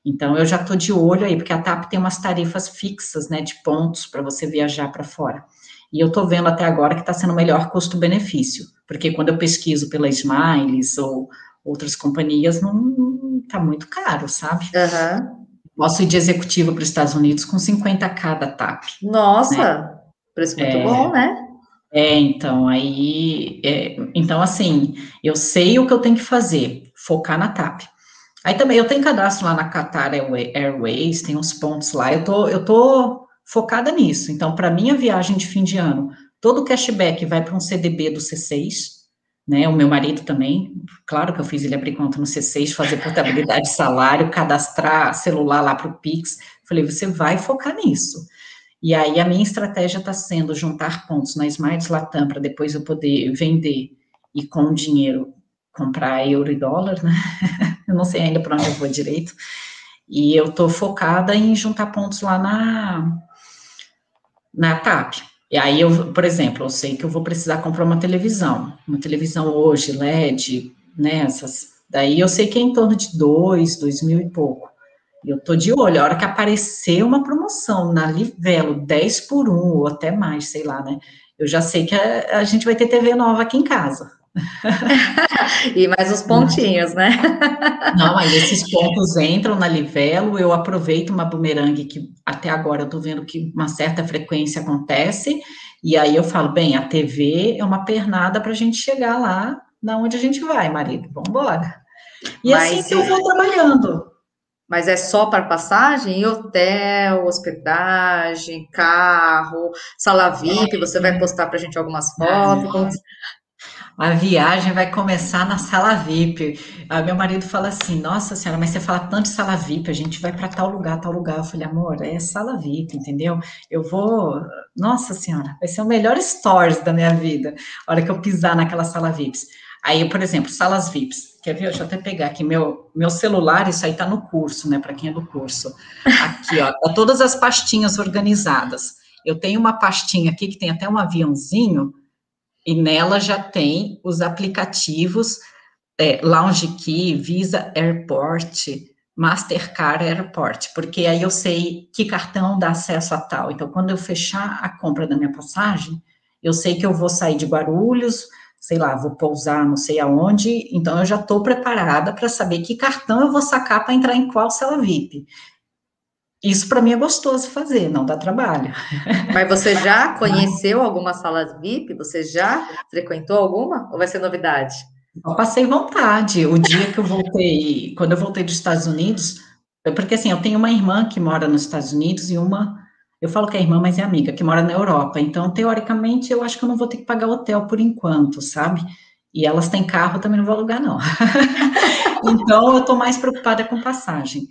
Então, eu já estou de olho aí, porque a TAP tem umas tarifas fixas, né, de pontos para você viajar para fora. E eu estou vendo até agora que está sendo o melhor custo-benefício, porque quando eu pesquiso pela Smiles ou outras companhias, não está muito caro, sabe? Uhum. Posso ir de executiva para os Estados Unidos com 50k da TAP. Nossa, né? preço muito é, bom, né? É, então, aí, é, então, assim, eu sei o que eu tenho que fazer, focar na TAP. Aí também eu tenho cadastro lá na Qatar Airways, tem uns pontos lá, eu tô, eu tô focada nisso. Então, para minha viagem de fim de ano, todo o cashback vai para um CDB do C6, né? O meu marido também, claro que eu fiz ele abrir conta no C6, fazer portabilidade de salário, cadastrar celular lá para o Pix. Falei, você vai focar nisso. E aí a minha estratégia está sendo juntar pontos na Smiles Latam para depois eu poder vender e com o dinheiro comprar euro e dólar, né? eu não sei ainda para onde eu vou direito. E eu estou focada em juntar pontos lá na, na TAP. E aí, eu, por exemplo, eu sei que eu vou precisar comprar uma televisão, uma televisão hoje, LED, né, essas, daí eu sei que é em torno de dois, dois mil e pouco. Eu tô de olho, a hora que aparecer uma promoção na Livelo, 10 por 1, ou até mais, sei lá, né, eu já sei que a, a gente vai ter TV nova aqui em casa. E mais os pontinhos, né? Não, aí esses pontos entram na livelo, eu aproveito uma bumerangue que até agora eu tô vendo que uma certa frequência acontece, e aí eu falo, bem, a TV é uma pernada para a gente chegar lá na onde a gente vai, marido, vamos embora. E Mas, assim que eu vou trabalhando. Mas é só para passagem, hotel, hospedagem, carro, sala VIP, você vai postar para a gente algumas fotos a viagem vai começar na sala VIP. Aí meu marido fala assim: Nossa senhora, mas você fala tanto de sala VIP, a gente vai para tal lugar, tal lugar. Eu falei, amor, é sala VIP, entendeu? Eu vou. Nossa senhora, vai ser o melhor stories da minha vida, a hora que eu pisar naquela sala VIPs. Aí, por exemplo, salas VIPs. Quer ver? Deixa eu até pegar aqui meu, meu celular, isso aí tá no curso, né? Para quem é do curso. Aqui, ó, tá todas as pastinhas organizadas. Eu tenho uma pastinha aqui que tem até um aviãozinho e nela já tem os aplicativos é, Lounge Key, Visa Airport, Mastercard Airport, porque aí eu sei que cartão dá acesso a tal. Então, quando eu fechar a compra da minha passagem, eu sei que eu vou sair de Guarulhos, sei lá, vou pousar não sei aonde, então eu já estou preparada para saber que cartão eu vou sacar para entrar em qual sala VIP. Isso para mim é gostoso fazer, não dá trabalho. Mas você já conheceu algumas salas VIP? Você já frequentou alguma? Ou vai ser novidade? Eu passei vontade. O dia que eu voltei, quando eu voltei dos Estados Unidos, porque assim, eu tenho uma irmã que mora nos Estados Unidos e uma, eu falo que é irmã, mas é amiga, que mora na Europa. Então, teoricamente, eu acho que eu não vou ter que pagar hotel por enquanto, sabe? E elas têm carro, também não vou alugar, não. então, eu estou mais preocupada com passagem.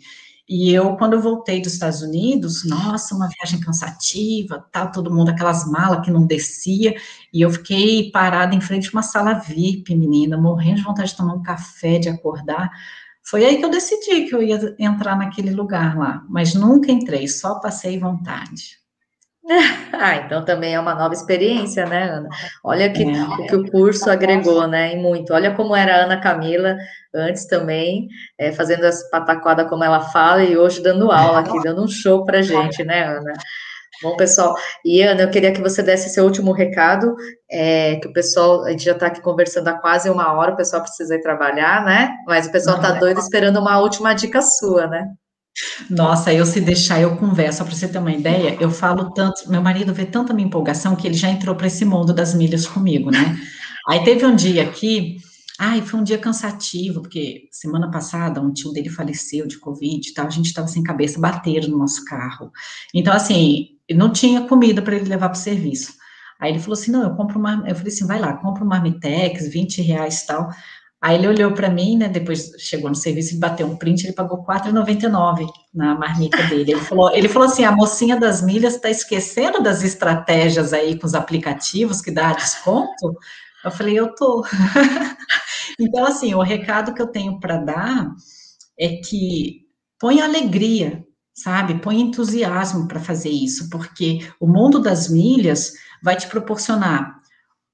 E eu, quando eu voltei dos Estados Unidos, nossa, uma viagem cansativa, tá, todo mundo, aquelas malas que não descia, e eu fiquei parada em frente a uma sala VIP, menina, morrendo de vontade de tomar um café, de acordar. Foi aí que eu decidi que eu ia entrar naquele lugar lá, mas nunca entrei, só passei vontade. Ah, então também é uma nova experiência, né, Ana? Olha que, é. o que o curso agregou, né, e muito. Olha como era a Ana Camila antes também, é, fazendo as pataquadas como ela fala, e hoje dando aula aqui, dando um show pra gente, né, Ana? Bom, pessoal, e Ana, eu queria que você desse seu último recado, é, que o pessoal, a gente já está aqui conversando há quase uma hora, o pessoal precisa ir trabalhar, né? Mas o pessoal está doido esperando uma última dica sua, né? Nossa, eu se deixar, eu converso. Para você ter uma ideia, eu falo tanto. Meu marido vê tanta minha empolgação que ele já entrou para esse mundo das milhas comigo, né? Aí teve um dia aqui, ai, foi um dia cansativo, porque semana passada um tio dele faleceu de Covid e tal, a gente estava sem cabeça, bateram no nosso carro. Então, assim, não tinha comida para ele levar para o serviço. Aí ele falou assim: não, eu compro uma. Eu falei assim: vai lá, compra uma Marmitex, 20 reais e tal. Aí ele olhou para mim, né? Depois chegou no serviço e bateu um print, ele pagou R$4,99 na marmita dele. Ele falou, ele falou assim: a mocinha das milhas está esquecendo das estratégias aí com os aplicativos que dá desconto. Eu falei, eu tô. então, assim, o recado que eu tenho para dar é que põe alegria, sabe? Põe entusiasmo para fazer isso, porque o mundo das milhas vai te proporcionar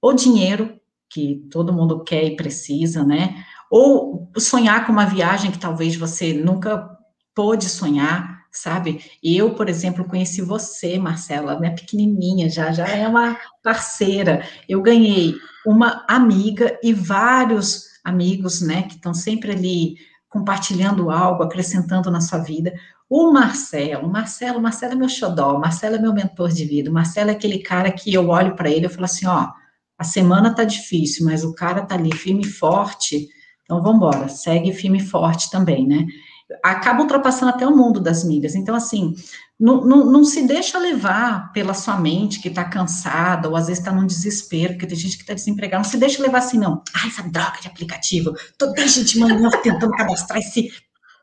o dinheiro que todo mundo quer e precisa, né? Ou sonhar com uma viagem que talvez você nunca pôde sonhar, sabe? Eu, por exemplo, conheci você, Marcela, minha pequenininha, já já é uma parceira. Eu ganhei uma amiga e vários amigos, né, que estão sempre ali compartilhando algo, acrescentando na sua vida. O Marcelo, Marcelo, Marcelo é meu xodó, Marcelo é meu mentor de vida, Marcelo é aquele cara que eu olho para ele e falo assim, ó, a semana tá difícil, mas o cara tá ali firme e forte, então vamos embora, segue firme e forte também, né? Acaba ultrapassando até o mundo das milhas. Então, assim, não, não, não se deixa levar pela sua mente que tá cansada, ou às vezes tá num desespero, porque tem gente que tá desempregada, não se deixa levar assim, não. Ah, essa droga de aplicativo, toda gente mandando, tentando cadastrar esse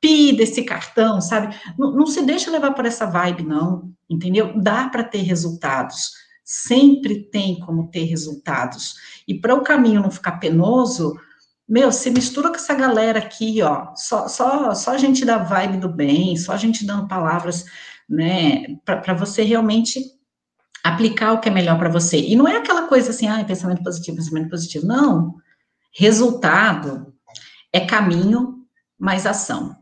pi desse cartão, sabe? Não, não se deixa levar por essa vibe, não, entendeu? Dá para ter resultados sempre tem como ter resultados. E para o caminho não ficar penoso, meu, se mistura com essa galera aqui, ó, só, só, só a gente da vibe do bem, só a gente dando palavras, né, para você realmente aplicar o que é melhor para você. E não é aquela coisa assim, ah, pensamento positivo, pensamento positivo. Não. Resultado é caminho mais ação.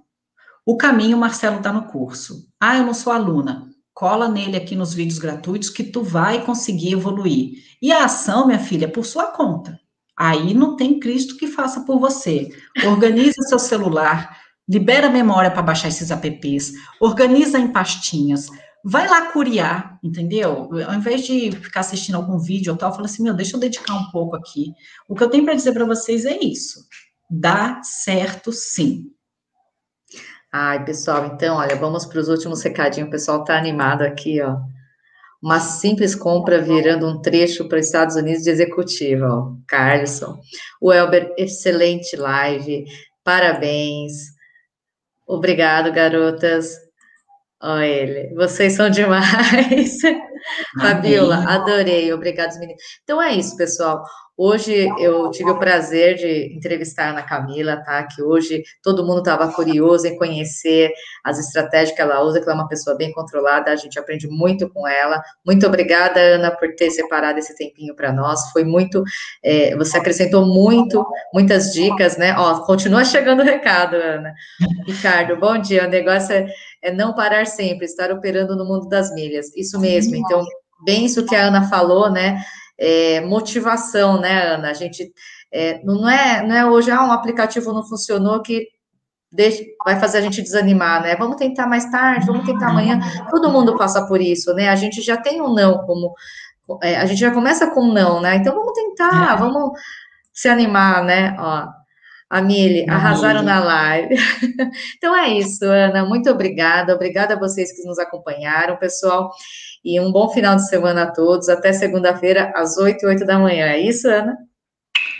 O caminho, Marcelo está no curso. Ah, eu não sou aluna cola nele aqui nos vídeos gratuitos que tu vai conseguir evoluir. E a ação, minha filha, é por sua conta. Aí não tem Cristo que faça por você. Organiza seu celular, libera a memória para baixar esses apps, organiza em pastinhas, vai lá curiar, entendeu? Ao invés de ficar assistindo algum vídeo ou tal, fala assim, meu, deixa eu dedicar um pouco aqui. O que eu tenho para dizer para vocês é isso. Dá certo sim. Ai, pessoal, então, olha, vamos para os últimos recadinhos. O pessoal está animado aqui, ó. Uma simples compra virando um trecho para os Estados Unidos de executiva, ó. Carlson. O Elber, excelente live. Parabéns. Obrigado, garotas. Olha ele. Vocês são demais. Fabiola, adorei. Obrigado, meninos. Então é isso, pessoal. Hoje eu tive o prazer de entrevistar a Ana Camila, tá? Que hoje todo mundo estava curioso em conhecer as estratégias que ela usa, que ela é uma pessoa bem controlada, a gente aprende muito com ela. Muito obrigada, Ana, por ter separado esse tempinho para nós. Foi muito, é, você acrescentou muito, muitas dicas, né? Ó, continua chegando o recado, Ana. Ricardo, bom dia. O negócio é, é não parar sempre, estar operando no mundo das milhas. Isso mesmo. Então, bem isso que a Ana falou, né? É, motivação, né, Ana? A gente é, não é não é hoje ah, um aplicativo não funcionou que deixa, vai fazer a gente desanimar, né? Vamos tentar mais tarde, vamos tentar amanhã. Todo mundo passa por isso, né? A gente já tem um não como é, a gente já começa com um não, né? Então vamos tentar, é. vamos se animar, né? Ó, a Mili, arrasaram na live. então é isso, Ana. Muito obrigada. Obrigada a vocês que nos acompanharam, pessoal. E um bom final de semana a todos. Até segunda-feira, às 8 e 8 da manhã. É isso, Ana?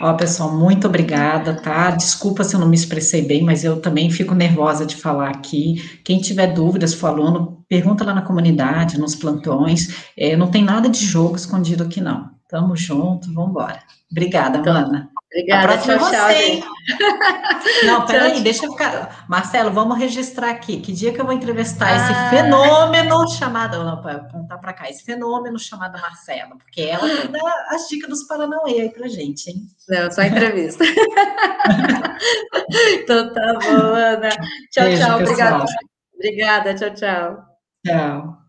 Ó, pessoal, muito obrigada, tá? Desculpa se eu não me expressei bem, mas eu também fico nervosa de falar aqui. Quem tiver dúvidas, for aluno, pergunta lá na comunidade, nos plantões. É, não tem nada de jogo escondido aqui, não. Tamo junto, vamos embora. Obrigada, então, Ana. Obrigada, tchau, tchau, você. Não, peraí, deixa eu ficar. Marcelo, vamos registrar aqui. Que dia que eu vou entrevistar ah. esse fenômeno chamado. Não, apontar para cá, esse fenômeno chamado Marcelo, porque ela dar as dicas dos Paranauê aí pra gente, hein? Não, só entrevista. então tá bom, Ana. Tchau, Beijo, tchau. Obrigada. Obrigada, tchau, tchau. Tchau.